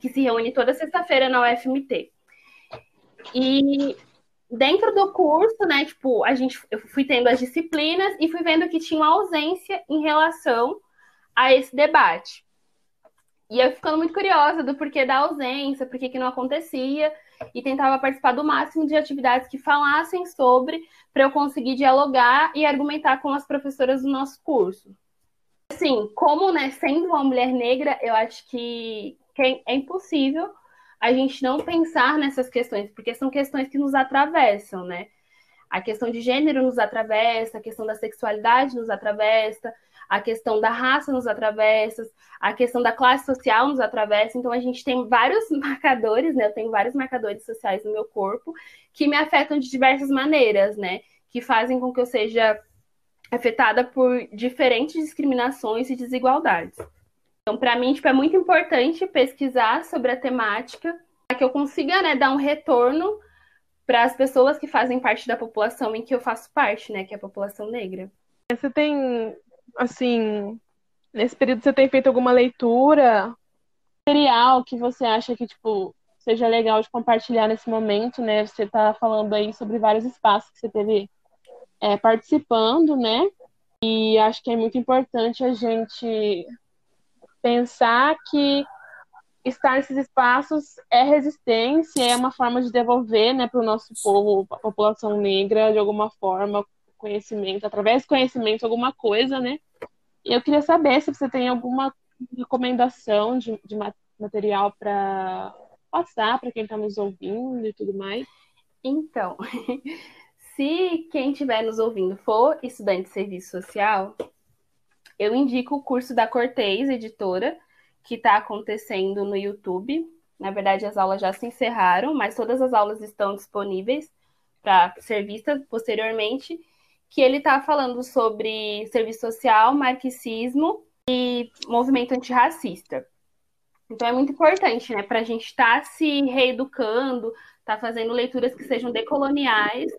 S5: que se reúne toda sexta-feira na UFMT. E dentro do curso, né, tipo, a gente, eu fui tendo as disciplinas e fui vendo que tinha uma ausência em relação a esse debate. E eu ficando muito curiosa do porquê da ausência, por que não acontecia, e tentava participar do máximo de atividades que falassem sobre, para eu conseguir dialogar e argumentar com as professoras do nosso curso. Assim, como né, sendo uma mulher negra, eu acho que, que é impossível a gente não pensar nessas questões, porque são questões que nos atravessam, né? A questão de gênero nos atravessa, a questão da sexualidade nos atravessa, a questão da raça nos atravessa, a questão da classe social nos atravessa. Então, a gente tem vários marcadores, né? Eu tenho vários marcadores sociais no meu corpo que me afetam de diversas maneiras, né? Que fazem com que eu seja afetada por diferentes discriminações e desigualdades. Então, para mim, tipo, é muito importante pesquisar sobre a temática para que eu consiga né, dar um retorno para as pessoas que fazem parte da população em que eu faço parte, né, que é a população negra.
S1: Você tem, assim, nesse período você tem feito alguma leitura, material que você acha que, tipo, seja legal de compartilhar nesse momento, né? Você está falando aí sobre vários espaços que você teve é, participando, né? E acho que é muito importante a gente pensar que estar nesses espaços é resistência, é uma forma de devolver né, para o nosso povo, a população negra, de alguma forma, conhecimento, através do conhecimento, alguma coisa, né? E eu queria saber se você tem alguma recomendação de, de material para passar para quem está nos ouvindo e tudo mais.
S5: Então, se quem estiver nos ouvindo for estudante de serviço social, eu indico o curso da Cortez Editora, que está acontecendo no YouTube. Na verdade, as aulas já se encerraram, mas todas as aulas estão disponíveis para ser vistas posteriormente. Que ele está falando sobre serviço social, marxismo e movimento antirracista. Então é muito importante, né, para a gente estar tá se reeducando, estar tá fazendo leituras que sejam decoloniais,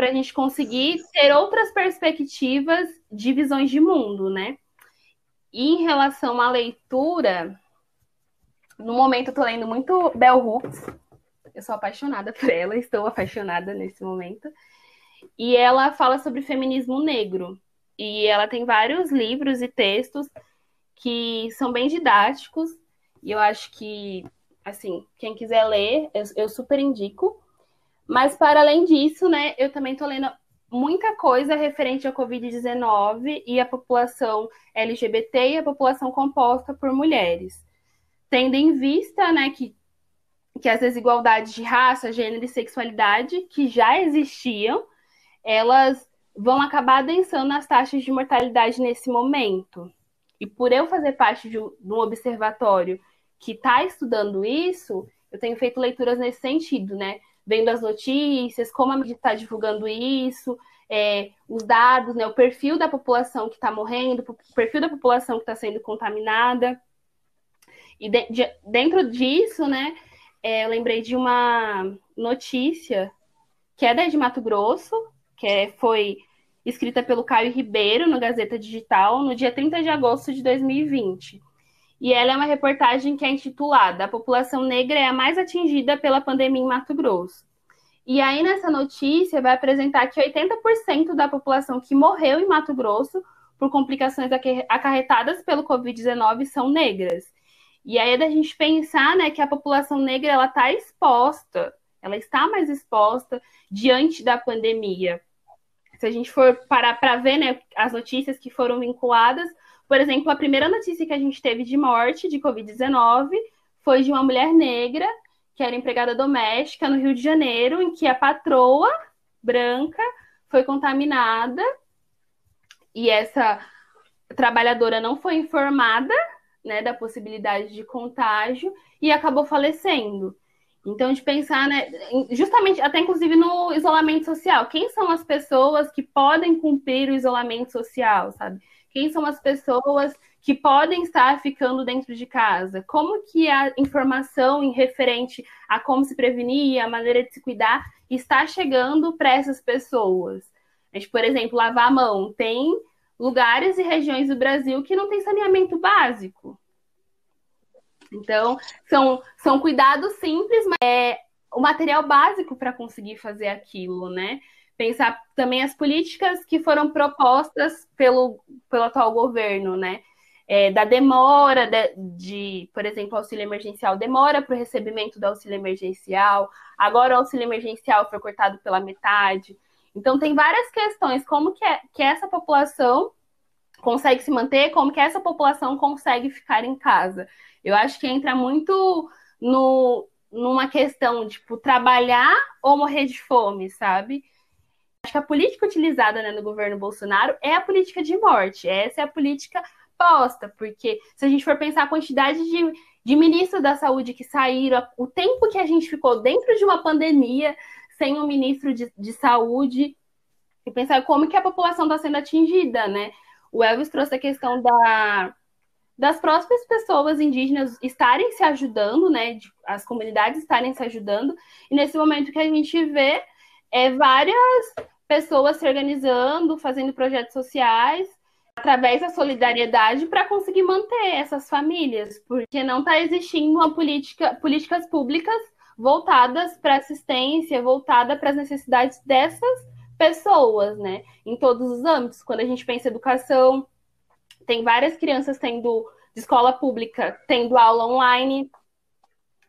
S5: para a gente conseguir ter outras perspectivas de visões de mundo, né? E em relação à leitura, no momento eu tô lendo muito Bell Hooks. Eu sou apaixonada por ela, estou apaixonada nesse momento. E ela fala sobre feminismo negro. E ela tem vários livros e textos que são bem didáticos. E eu acho que, assim, quem quiser ler, eu, eu super indico. Mas, para além disso, né, eu também estou lendo muita coisa referente à Covid-19 e a população LGBT e a população composta por mulheres. Tendo em vista né, que, que as desigualdades de raça, gênero e sexualidade que já existiam, elas vão acabar adensando as taxas de mortalidade nesse momento. E por eu fazer parte de um observatório que está estudando isso, eu tenho feito leituras nesse sentido, né? Vendo as notícias, como a mídia está divulgando isso, é, os dados, né, o perfil da população que está morrendo, o perfil da população que está sendo contaminada. E de, de, dentro disso, né, é, eu lembrei de uma notícia que é da de Mato Grosso, que é, foi escrita pelo Caio Ribeiro no Gazeta Digital no dia 30 de agosto de 2020. E ela é uma reportagem que é intitulada A População Negra é a mais atingida pela pandemia em Mato Grosso. E aí, nessa notícia, vai apresentar que 80% da população que morreu em Mato Grosso por complicações acarretadas pelo Covid-19 são negras. E aí é da gente pensar né, que a população negra ela está exposta, ela está mais exposta diante da pandemia. Se a gente for parar para ver né, as notícias que foram vinculadas, por exemplo, a primeira notícia que a gente teve de morte de Covid-19 foi de uma mulher negra, que era empregada doméstica no Rio de Janeiro, em que a patroa branca foi contaminada e essa trabalhadora não foi informada né, da possibilidade de contágio e acabou falecendo. Então, de pensar, né, justamente, até inclusive no isolamento social, quem são as pessoas que podem cumprir o isolamento social, sabe? Quem são as pessoas que podem estar ficando dentro de casa? Como que a informação em referente a como se prevenir, a maneira de se cuidar, está chegando para essas pessoas? Por exemplo, lavar a mão. Tem lugares e regiões do Brasil que não tem saneamento básico. Então, são, são cuidados simples, mas é o material básico para conseguir fazer aquilo, né? Pensar também as políticas que foram propostas pelo, pelo atual governo, né? é, da demora de, de, por exemplo, auxílio emergencial, demora para o recebimento do auxílio emergencial, agora o auxílio emergencial foi cortado pela metade. Então, tem várias questões, como que, é, que essa população consegue se manter, como que essa população consegue ficar em casa. Eu acho que entra muito no, numa questão, tipo, trabalhar ou morrer de fome, sabe? Acho que a política utilizada né, no governo Bolsonaro é a política de morte. Essa é a política posta, porque se a gente for pensar a quantidade de, de ministros da saúde que saíram, o tempo que a gente ficou dentro de uma pandemia sem um ministro de, de saúde, e pensar como que a população está sendo atingida, né? O Elvis trouxe a questão da, das próprias pessoas indígenas estarem se ajudando, né? As comunidades estarem se ajudando. E nesse momento que a gente vê é, várias pessoas se organizando, fazendo projetos sociais através da solidariedade para conseguir manter essas famílias, porque não está existindo uma política, políticas públicas voltadas para assistência, voltada para as necessidades dessas pessoas, né? Em todos os âmbitos. Quando a gente pensa em educação, tem várias crianças tendo de escola pública tendo aula online,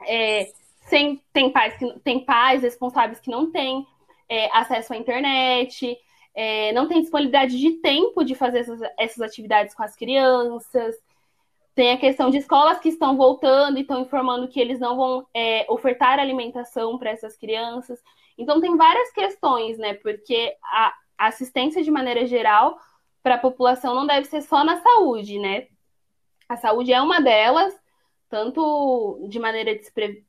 S5: é, sem, tem, pais que, tem pais responsáveis que não têm é, acesso à internet, é, não tem disponibilidade de tempo de fazer essas, essas atividades com as crianças. Tem a questão de escolas que estão voltando e estão informando que eles não vão é, ofertar alimentação para essas crianças. Então, tem várias questões, né? Porque a assistência, de maneira geral, para a população não deve ser só na saúde, né? A saúde é uma delas, tanto de maneira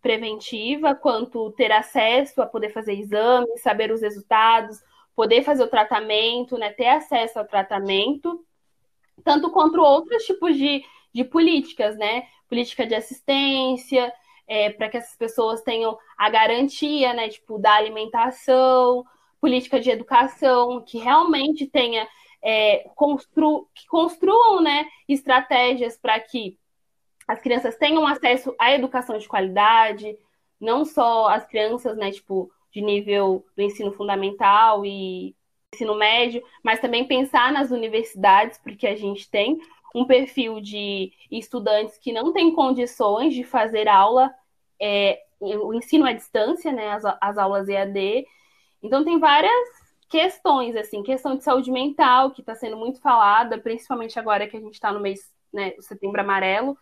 S5: preventiva, quanto ter acesso a poder fazer exames, saber os resultados, poder fazer o tratamento, né? Ter acesso ao tratamento, tanto quanto outros tipos de, de políticas, né? Política de assistência, é, para que essas pessoas tenham a garantia, né, tipo, da alimentação, política de educação, que realmente tenha, é, constru, que construam, né, estratégias para que as crianças tenham acesso à educação de qualidade, não só as crianças, né, tipo, de nível do ensino fundamental e ensino médio, mas também pensar nas universidades, porque a gente tem um perfil de estudantes que não têm condições de fazer aula, é, o ensino à distância, né, as, as aulas EAD. Então, tem várias questões, assim, questão de saúde mental, que está sendo muito falada, principalmente agora que a gente está no mês, né, setembro amarelo,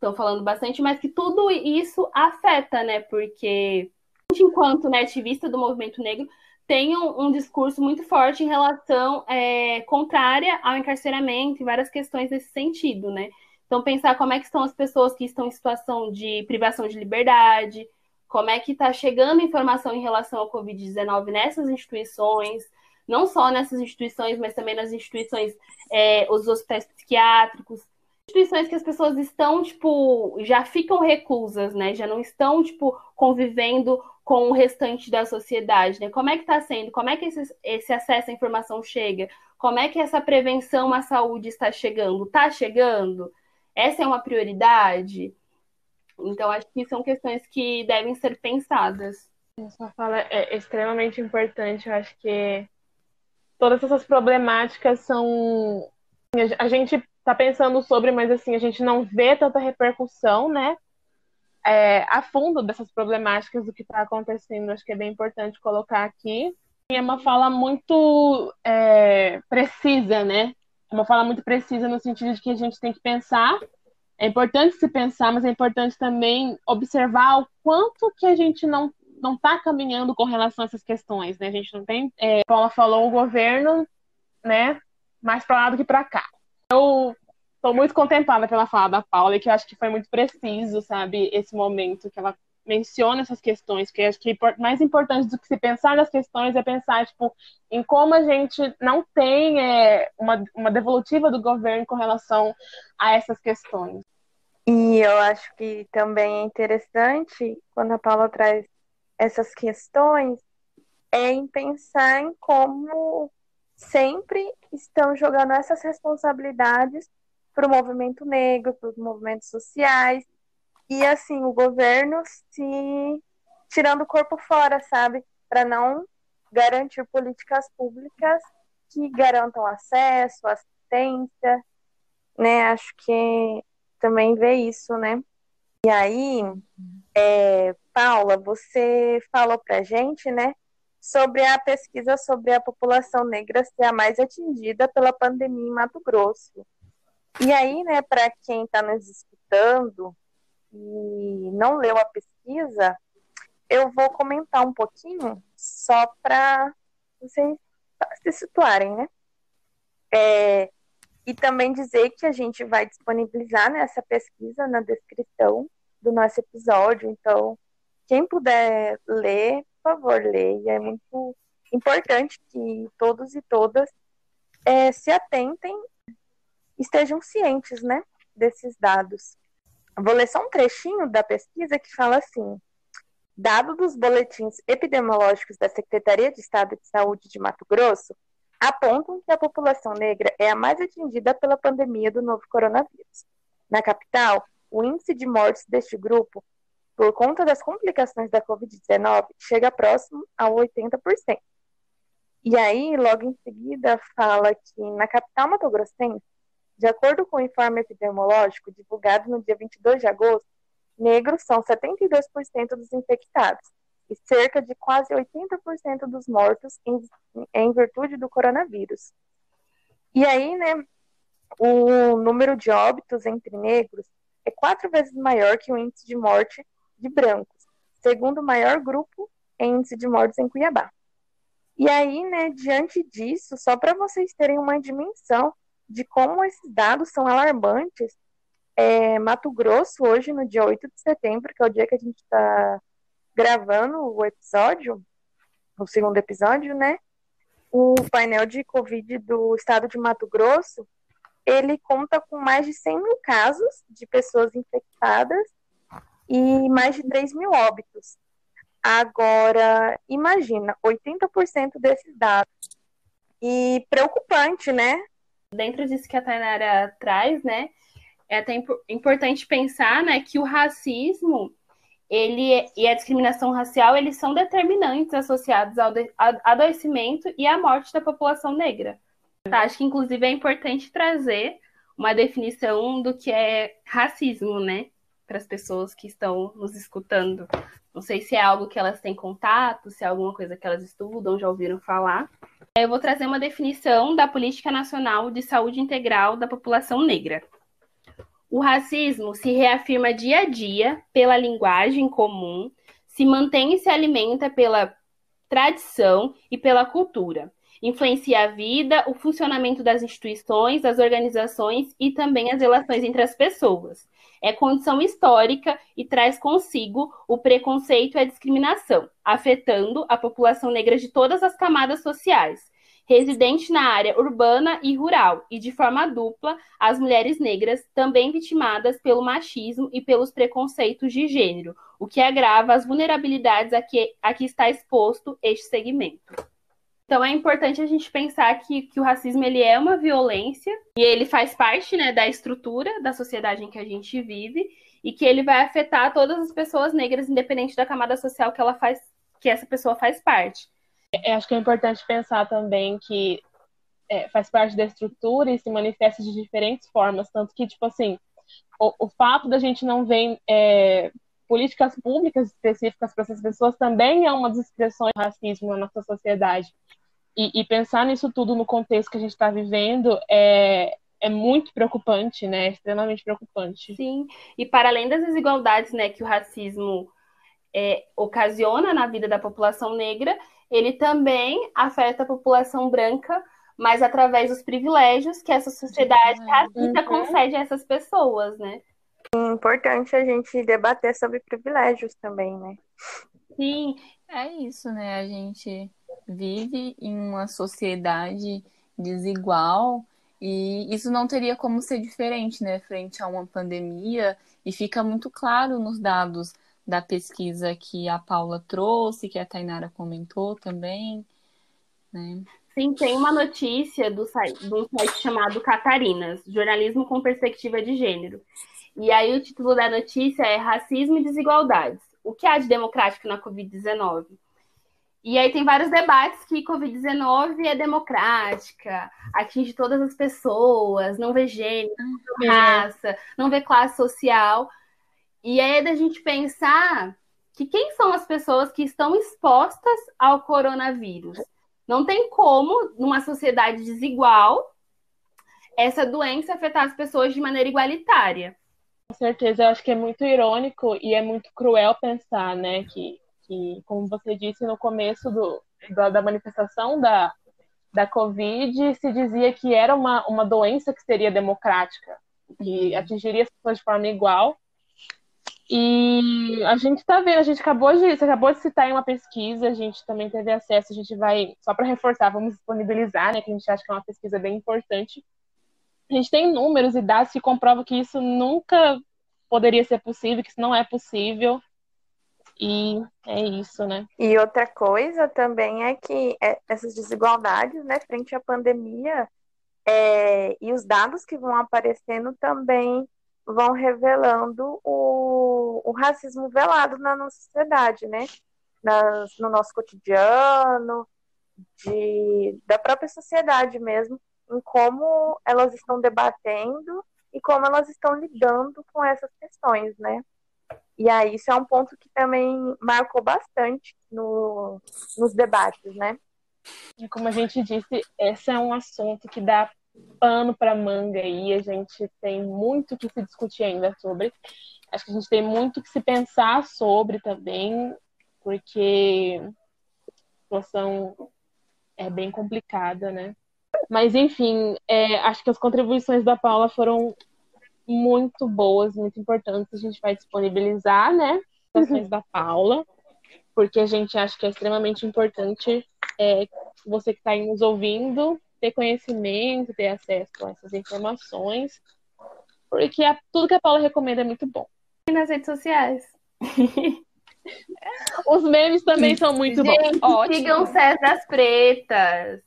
S5: estão falando bastante, mas que tudo isso afeta, né, porque enquanto né, ativista do movimento negro, tem um, um discurso muito forte em relação é, contrária ao encarceramento e várias questões nesse sentido, né? Então, pensar como é que estão as pessoas que estão em situação de privação de liberdade, como é que está chegando informação em relação ao Covid-19 nessas instituições, não só nessas instituições, mas também nas instituições, é, os hospitais psiquiátricos, instituições que as pessoas estão, tipo, já ficam reclusas, né? Já não estão, tipo, convivendo com o restante da sociedade, né? Como é que está sendo? Como é que esse, esse, acesso à informação chega? Como é que essa prevenção à saúde está chegando? Está chegando? Essa é uma prioridade? Então, acho que são questões que devem ser pensadas.
S1: Sua fala é extremamente importante. Eu acho que todas essas problemáticas são. A gente está pensando sobre, mas assim, a gente não vê tanta repercussão, né? é, a fundo dessas problemáticas do que está acontecendo. Acho que é bem importante colocar aqui. É uma fala muito é, precisa, né? É uma fala muito precisa no sentido de que a gente tem que pensar. É importante se pensar, mas é importante também observar o quanto que a gente não não está caminhando com relação a essas questões, né? A gente não tem, é, ela falou, o governo, né, mais para lá do que para cá. Eu Estou muito contemplada pela fala da Paula que eu acho que foi muito preciso, sabe, esse momento que ela menciona essas questões, que acho que mais importante do que se pensar nas questões é pensar, tipo, em como a gente não tem é, uma, uma devolutiva do governo com relação a essas questões.
S2: E eu acho que também é interessante, quando a Paula traz essas questões, é em pensar em como sempre estão jogando essas responsabilidades para o movimento negro, para os movimentos sociais. E assim, o governo se tirando o corpo fora, sabe? Para não garantir políticas públicas que garantam acesso, assistência. né, acho que também vê isso, né? E aí, é, Paula, você falou pra gente, né, sobre a pesquisa sobre a população negra ser a mais atingida pela pandemia em Mato Grosso. E aí, né, para quem está nos escutando e não leu a pesquisa, eu vou comentar um pouquinho só para vocês se situarem, né? É, e também dizer que a gente vai disponibilizar né, essa pesquisa na descrição do nosso episódio. Então, quem puder ler, por favor, leia. É muito importante que todos e todas é, se atentem, estejam cientes né, desses dados. Vou ler só um trechinho da pesquisa que fala assim: Dado dos boletins epidemiológicos da Secretaria de Estado de Saúde de Mato Grosso, apontam que a população negra é a mais atingida pela pandemia do novo coronavírus. Na capital, o índice de mortes deste grupo, por conta das complicações da Covid-19, chega próximo a 80%. E aí, logo em seguida, fala que na capital matogrossense, de acordo com o informe epidemiológico divulgado no dia 22 de agosto, negros são 72% dos infectados e cerca de quase 80% dos mortos em, em virtude do coronavírus. E aí, né, o número de óbitos entre negros é quatro vezes maior que o índice de morte de brancos, segundo o maior grupo em índice de mortes em Cuiabá. E aí, né, diante disso, só para vocês terem uma dimensão de como esses dados são alarmantes, é, Mato Grosso, hoje, no dia 8 de setembro, que é o dia que a gente está gravando o episódio, o segundo episódio, né? O painel de Covid do estado de Mato Grosso, ele conta com mais de 100 mil casos de pessoas infectadas e mais de 3 mil óbitos. Agora, imagina, 80% desses dados. E preocupante, né?
S5: Dentro disso que a Tainara traz, né? É até importante pensar, né, que o racismo ele e a discriminação racial eles são determinantes associados ao adoecimento e à morte da população negra. Tá, acho que inclusive é importante trazer uma definição do que é racismo, né, para as pessoas que estão nos escutando. Não sei se é algo que elas têm contato, se é alguma coisa que elas estudam, já ouviram falar. Eu vou trazer uma definição da Política Nacional de Saúde Integral da População Negra. O racismo se reafirma dia a dia pela linguagem comum, se mantém e se alimenta pela tradição e pela cultura. Influencia a vida, o funcionamento das instituições, das organizações e também as relações entre as pessoas. É condição histórica e traz consigo o preconceito e a discriminação, afetando a população negra de todas as camadas sociais, residente na área urbana e rural, e de forma dupla, as mulheres negras, também vitimadas pelo machismo e pelos preconceitos de gênero, o que agrava as vulnerabilidades a que, a que está exposto este segmento. Então é importante a gente pensar que, que o racismo ele é uma violência e ele faz parte né, da estrutura da sociedade em que a gente vive e que ele vai afetar todas as pessoas negras, independente da camada social que ela faz, que essa pessoa faz parte.
S1: É, acho que é importante pensar também que é, faz parte da estrutura e se manifesta de diferentes formas, tanto que, tipo assim, o, o fato da gente não ver é, políticas públicas específicas para essas pessoas também é uma das expressões do racismo na nossa sociedade. E, e pensar nisso tudo no contexto que a gente está vivendo é, é muito preocupante, né? É extremamente preocupante.
S5: Sim, e para além das desigualdades né, que o racismo é, ocasiona na vida da população negra, ele também afeta a população branca, mas através dos privilégios que essa sociedade racista uhum. concede a essas pessoas, né?
S2: É importante a gente debater sobre privilégios também, né?
S3: Sim, é isso, né? A gente vive em uma sociedade desigual e isso não teria como ser diferente, né, frente a uma pandemia, e fica muito claro nos dados da pesquisa que a Paula trouxe, que a Tainara comentou também, né?
S5: Sim, tem uma notícia do site, de um site chamado Catarinas, Jornalismo com Perspectiva de Gênero. E aí o título da notícia é Racismo e Desigualdades. O que há de democrático na Covid-19? E aí tem vários debates que Covid-19 é democrática, atinge todas as pessoas, não vê gênero, não vê é. raça, não vê classe social. E aí é da gente pensar que quem são as pessoas que estão expostas ao coronavírus? Não tem como, numa sociedade desigual, essa doença afetar as pessoas de maneira igualitária.
S1: Com certeza, eu acho que é muito irônico e é muito cruel pensar, né, que, que como você disse no começo do, da, da manifestação da, da Covid, se dizia que era uma, uma doença que seria democrática, que atingiria as pessoas de forma igual. E a gente está vendo, a gente acabou de, você acabou de citar em uma pesquisa, a gente também teve acesso, a gente vai, só para reforçar, vamos disponibilizar, né, que a gente acha que é uma pesquisa bem importante, a gente tem números e dados que comprovam que isso nunca poderia ser possível, que isso não é possível. E é isso, né?
S2: E outra coisa também é que é, essas desigualdades, né, frente à pandemia, é, e os dados que vão aparecendo também vão revelando o, o racismo velado na nossa sociedade, né? Nas, no nosso cotidiano, de, da própria sociedade mesmo, em como elas estão debatendo e como elas estão lidando com essas questões, né? E aí isso é um ponto que também marcou bastante no, nos debates, né?
S1: E como a gente disse, esse é um assunto que dá pano para manga e a gente tem muito que se discutir ainda sobre. Acho que a gente tem muito que se pensar sobre também, porque a situação é bem complicada, né? Mas, enfim, é, acho que as contribuições da Paula foram muito boas, muito importantes. A gente vai disponibilizar, né? As ações da Paula, porque a gente acha que é extremamente importante é, você que está aí nos ouvindo ter conhecimento, ter acesso a essas informações, porque a, tudo que a Paula recomenda é muito bom.
S5: E nas redes sociais.
S1: Os memes também são muito
S5: Gente,
S1: bons.
S5: Sigam César Pretas.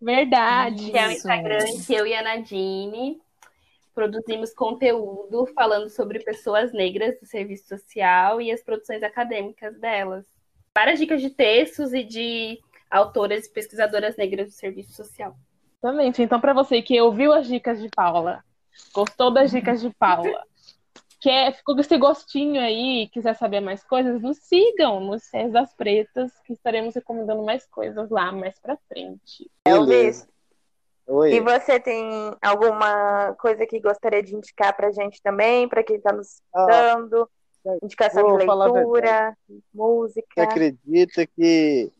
S1: Verdade.
S5: Que é o Instagram que eu e a Nadine produzimos conteúdo falando sobre pessoas negras do serviço social e as produções acadêmicas delas. Várias dicas de textos e de autoras e pesquisadoras negras do serviço social.
S1: Exatamente. Então, para você que ouviu as dicas de Paula, gostou das dicas de Paula, quer, ficou com esse gostinho aí e quiser saber mais coisas, nos sigam nos Cés das Pretas, que estaremos recomendando mais coisas lá mais pra frente.
S2: Elvis, Oi. e você tem alguma coisa que gostaria de indicar pra gente também, para quem está nos escutando? Ah, Indicação de leitura, música.
S4: Você acredita que.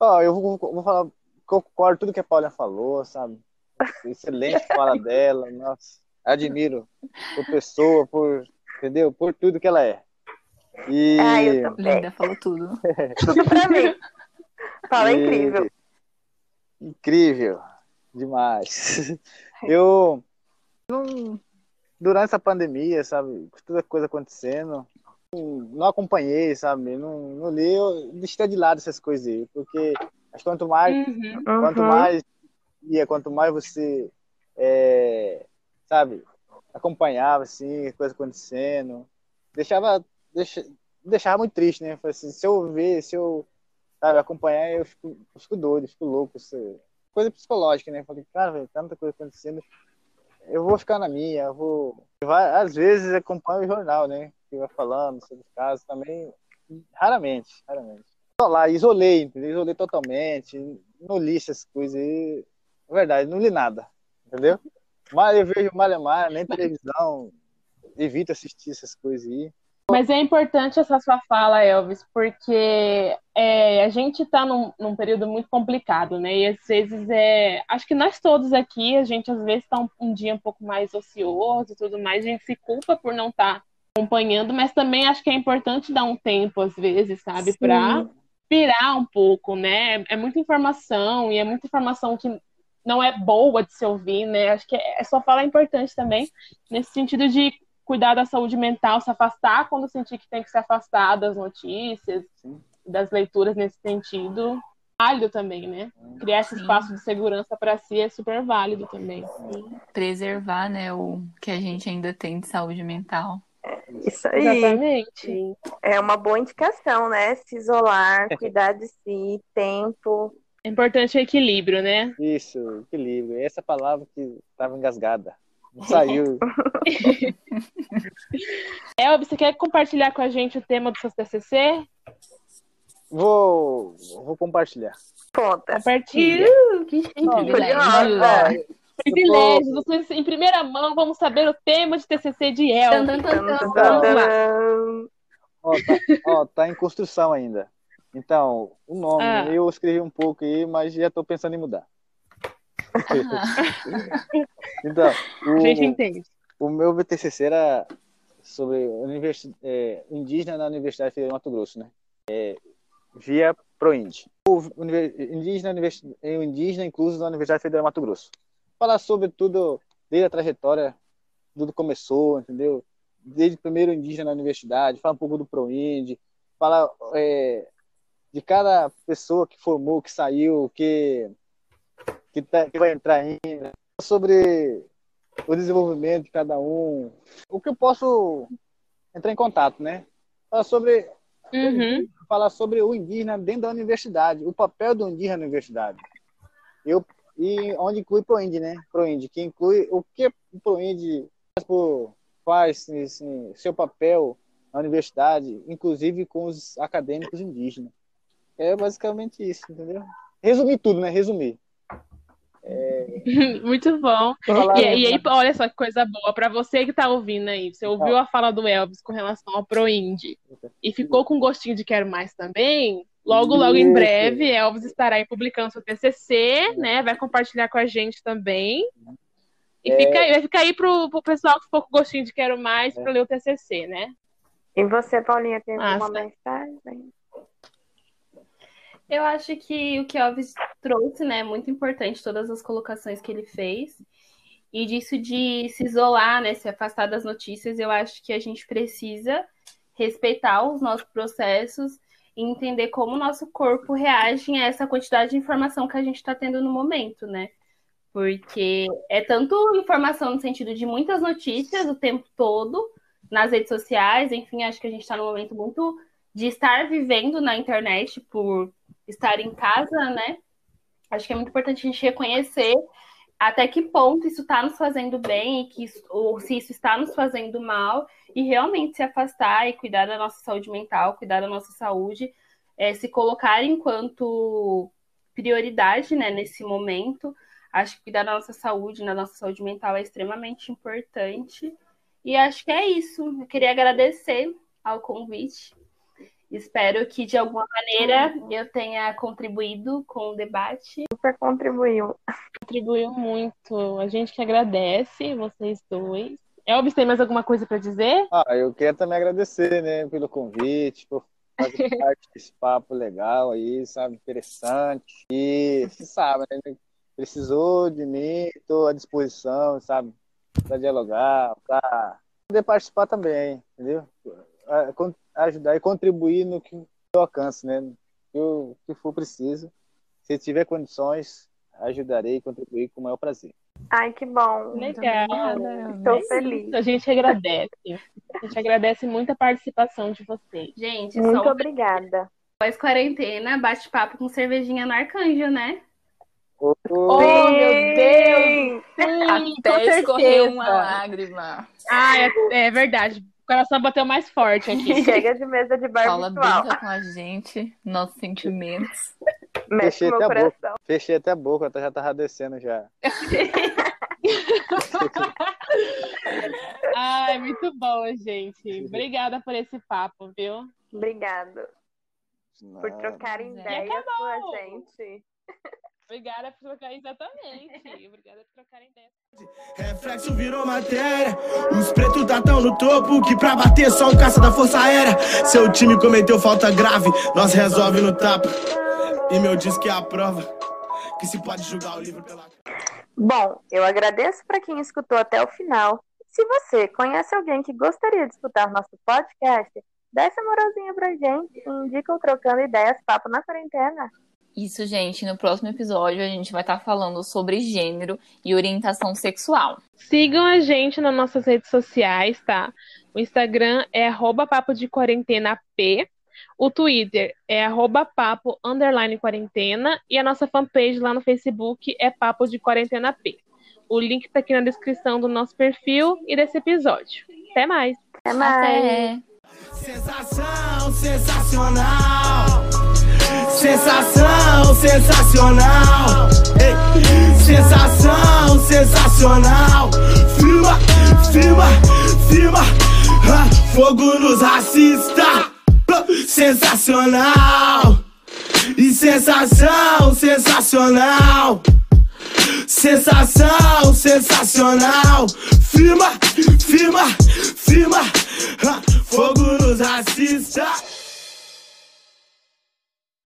S4: Ó, oh, eu vou, vou falar, concordo tudo que a Paula falou, sabe? Excelente fala dela, nossa admiro por pessoa, por, entendeu? Por tudo que ela é.
S2: E... Ah, eu
S3: Linda, falou tudo.
S2: tudo pra mim. Fala e... incrível.
S4: Incrível. Demais. Eu, durante essa pandemia, sabe, toda coisa acontecendo, não acompanhei, sabe, não, não li, eu deixei de lado essas coisas aí, porque quanto mais, uhum. quanto uhum. mais ia, quanto mais você é, sabe, acompanhava, assim, coisa acontecendo. Deixava, deixa, deixava muito triste, né? Assim, se eu ver, se eu sabe, acompanhar, eu fico, eu fico doido, fico louco. Assim, coisa psicológica, né? Falei, cara, véio, tanta coisa acontecendo. Eu vou ficar na minha, eu vou. Às vezes acompanho o jornal, né? Que vai falando sobre os casos também. Raramente, raramente. Lá, isolei, entendeu? Isolei totalmente. Não li essas coisas aí. Verdade, não li nada, entendeu? Mas eu vejo Malemar, nem televisão, evito assistir essas coisas aí.
S1: Mas é importante essa sua fala, Elvis, porque é, a gente está num, num, período muito complicado, né? E às vezes é. Acho que nós todos aqui, a gente às vezes está um, um, dia um pouco mais ocioso e tudo mais, a gente se culpa por não estar tá acompanhando, mas também acho que é importante dar um tempo, às vezes, sabe, para pirar um pouco, né? É muita informação e é muita informação que não é boa de se ouvir, né? Acho que é, só fala importante também, nesse sentido de cuidar da saúde mental, se afastar quando sentir que tem que se afastar das notícias, das leituras nesse sentido. Válido também, né? Criar esse espaço de segurança para si é super válido também.
S3: Preservar, né, o que a gente ainda tem de saúde mental.
S2: Isso aí.
S1: Exatamente.
S2: É uma boa indicação, né? Se isolar, cuidar de si, tempo.
S1: É importante o equilíbrio, né?
S4: Isso, equilíbrio. Essa palavra que estava engasgada. Saiu.
S1: Elvis, você quer compartilhar com a gente o tema do seu TCC?
S4: Vou, vou compartilhar.
S2: Conta.
S1: Compartilha.
S5: Uh, que chique.
S2: Curiosa.
S1: Privilégio. Vocês, em primeira mão, vamos saber o tema de TCC de
S5: tan.
S4: Ó, tá, ó, tá em construção ainda. Então, o nome,
S1: Ah.
S4: eu escrevi um pouco aí, mas já estou pensando em mudar. Então,
S1: A gente
S4: o,
S1: entende.
S4: o meu VTCC era sobre universi- é, indígena na Universidade Federal de Mato Grosso, né? É, via ProInd. O indígena, univers- é, o indígena incluso na Universidade Federal de Mato Grosso. Falar sobre tudo, desde a trajetória, tudo começou, entendeu? Desde o primeiro indígena na universidade, falar um pouco do ProInd, falar é, de cada pessoa que formou, que saiu, que, que, tá- que vai entrar ainda, sobre o desenvolvimento de cada um, o que eu posso entrar em contato, né? Falar sobre
S1: Uhum.
S4: falar sobre o indígena dentro da universidade, o papel do indígena na universidade. Eu e onde inclui Proind, né? Proind, que inclui o que o Proind faz, por, faz assim, seu papel na universidade, inclusive com os acadêmicos indígenas. É basicamente isso, entendeu? Resumir tudo, né? Resumir.
S1: Muito bom. E, e aí, olha só que coisa boa, para você que tá ouvindo aí, você ouviu a fala do Elvis com relação ao ProInd e ficou com gostinho de quero mais também, logo, logo em breve, Elvis estará aí publicando seu TCC, né? Vai compartilhar com a gente também. E
S4: É.
S1: fica aí, vai ficar aí pro, pro pessoal que ficou com gostinho de quero mais
S4: É.
S1: para ler o TCC, né?
S2: E você, Paulinha, tem alguma
S1: Massa.
S2: mensagem?
S5: Eu acho que o que Elvis trouxe, né, é muito importante, todas as colocações que ele fez. E disso de se isolar, né, se afastar das notícias, eu acho que a gente precisa respeitar os nossos processos e entender como o nosso corpo reage a essa quantidade de informação que a gente está tendo no momento, né? Porque é tanto informação no sentido de muitas notícias o tempo todo, nas redes sociais, enfim, acho que a gente está num momento muito de estar vivendo na internet por estar em casa, né? Acho que é muito importante a gente reconhecer até que ponto isso está nos fazendo bem e que isso- ou se isso está nos fazendo mal e realmente se afastar e cuidar da nossa saúde mental, cuidar da nossa saúde, eh, se colocar enquanto prioridade, né, nesse momento. Acho que cuidar da nossa saúde, da nossa saúde mental é extremamente importante. E acho que é isso. Eu queria agradecer ao convite. Espero que de alguma maneira eu tenha contribuído com o debate.
S2: Super contribuiu.
S1: Contribuiu muito. A gente que agradece vocês dois. Elvis, tem mais alguma coisa para dizer?
S4: Ah, eu quero também agradecer, né, pelo convite, por fazer parte desse papo legal aí, sabe, interessante. E você sabe, né, precisou de mim, estou à disposição, sabe, para dialogar, para poder participar também, entendeu? A- con- Ajudar e contribuir no que eu alcance, né, eu- que for preciso. Se tiver condições, ajudarei e contribuir com o maior prazer.
S2: Ai, que bom.
S1: Legal.
S2: Estou
S1: É
S2: feliz.
S1: isso, A gente agradece. A gente agradece muito a participação de vocês.
S5: Gente,
S2: Muito
S5: só
S2: obrigada.
S5: pós-quarentena, bate-papo com cervejinha no Arcanjo, né?
S4: Ô,
S1: Oh, meu Deus!
S2: Sim!
S3: Até escorreu
S1: certeza.
S3: uma lágrima.
S1: Ah, é, é verdade. O coração bateu mais forte aqui.
S2: Chega de mesa de bar
S3: Paula
S2: virtual.
S3: com a gente, nossos sentimentos.
S2: Mexe
S4: Fechei até a boca.
S2: coração.
S4: Fechei até a boca, já tava descendo já.
S1: Ai, muito bom, gente. Obrigada por esse papo, viu?
S2: Obrigada por
S4: Não.
S3: E
S2: ideias com a gente.
S1: Obrigada por trocar exatamente. Obrigada por trocarem ideia.
S6: Reflexo virou matéria. Os pretos tá tão no topo que pra bater só um caça da Força Aérea. Seu time cometeu falta grave, nós resolve no tapa. E meu diz que é a prova que se pode julgar o livro pela.
S2: Bom, eu agradeço para quem escutou até o final. Se você conhece alguém que gostaria de escutar nosso podcast, dá essa moralzinha pra gente e indica o Trocando Ideias Papo na Quarentena.
S3: Isso, gente. No próximo episódio a gente vai estar falando sobre gênero e orientação sexual.
S1: Sigam a gente nas nossas redes sociais, tá? O Instagram é arroba papo de quarentena P. O Twitter é arroba papo underline quarentena. E a nossa fanpage lá no Facebook é papo de quarentena P. O link tá aqui na descrição do nosso perfil e desse episódio. Até mais!
S2: Até mais!
S3: Até.
S6: Sensação sensacional. Sensação sensacional. Sensação sensacional. Firma, firma, firma. Ah, fogo nos racistas. Sensacional. E sensação sensacional. Sensação sensacional. Firma, firma, firma. Ah,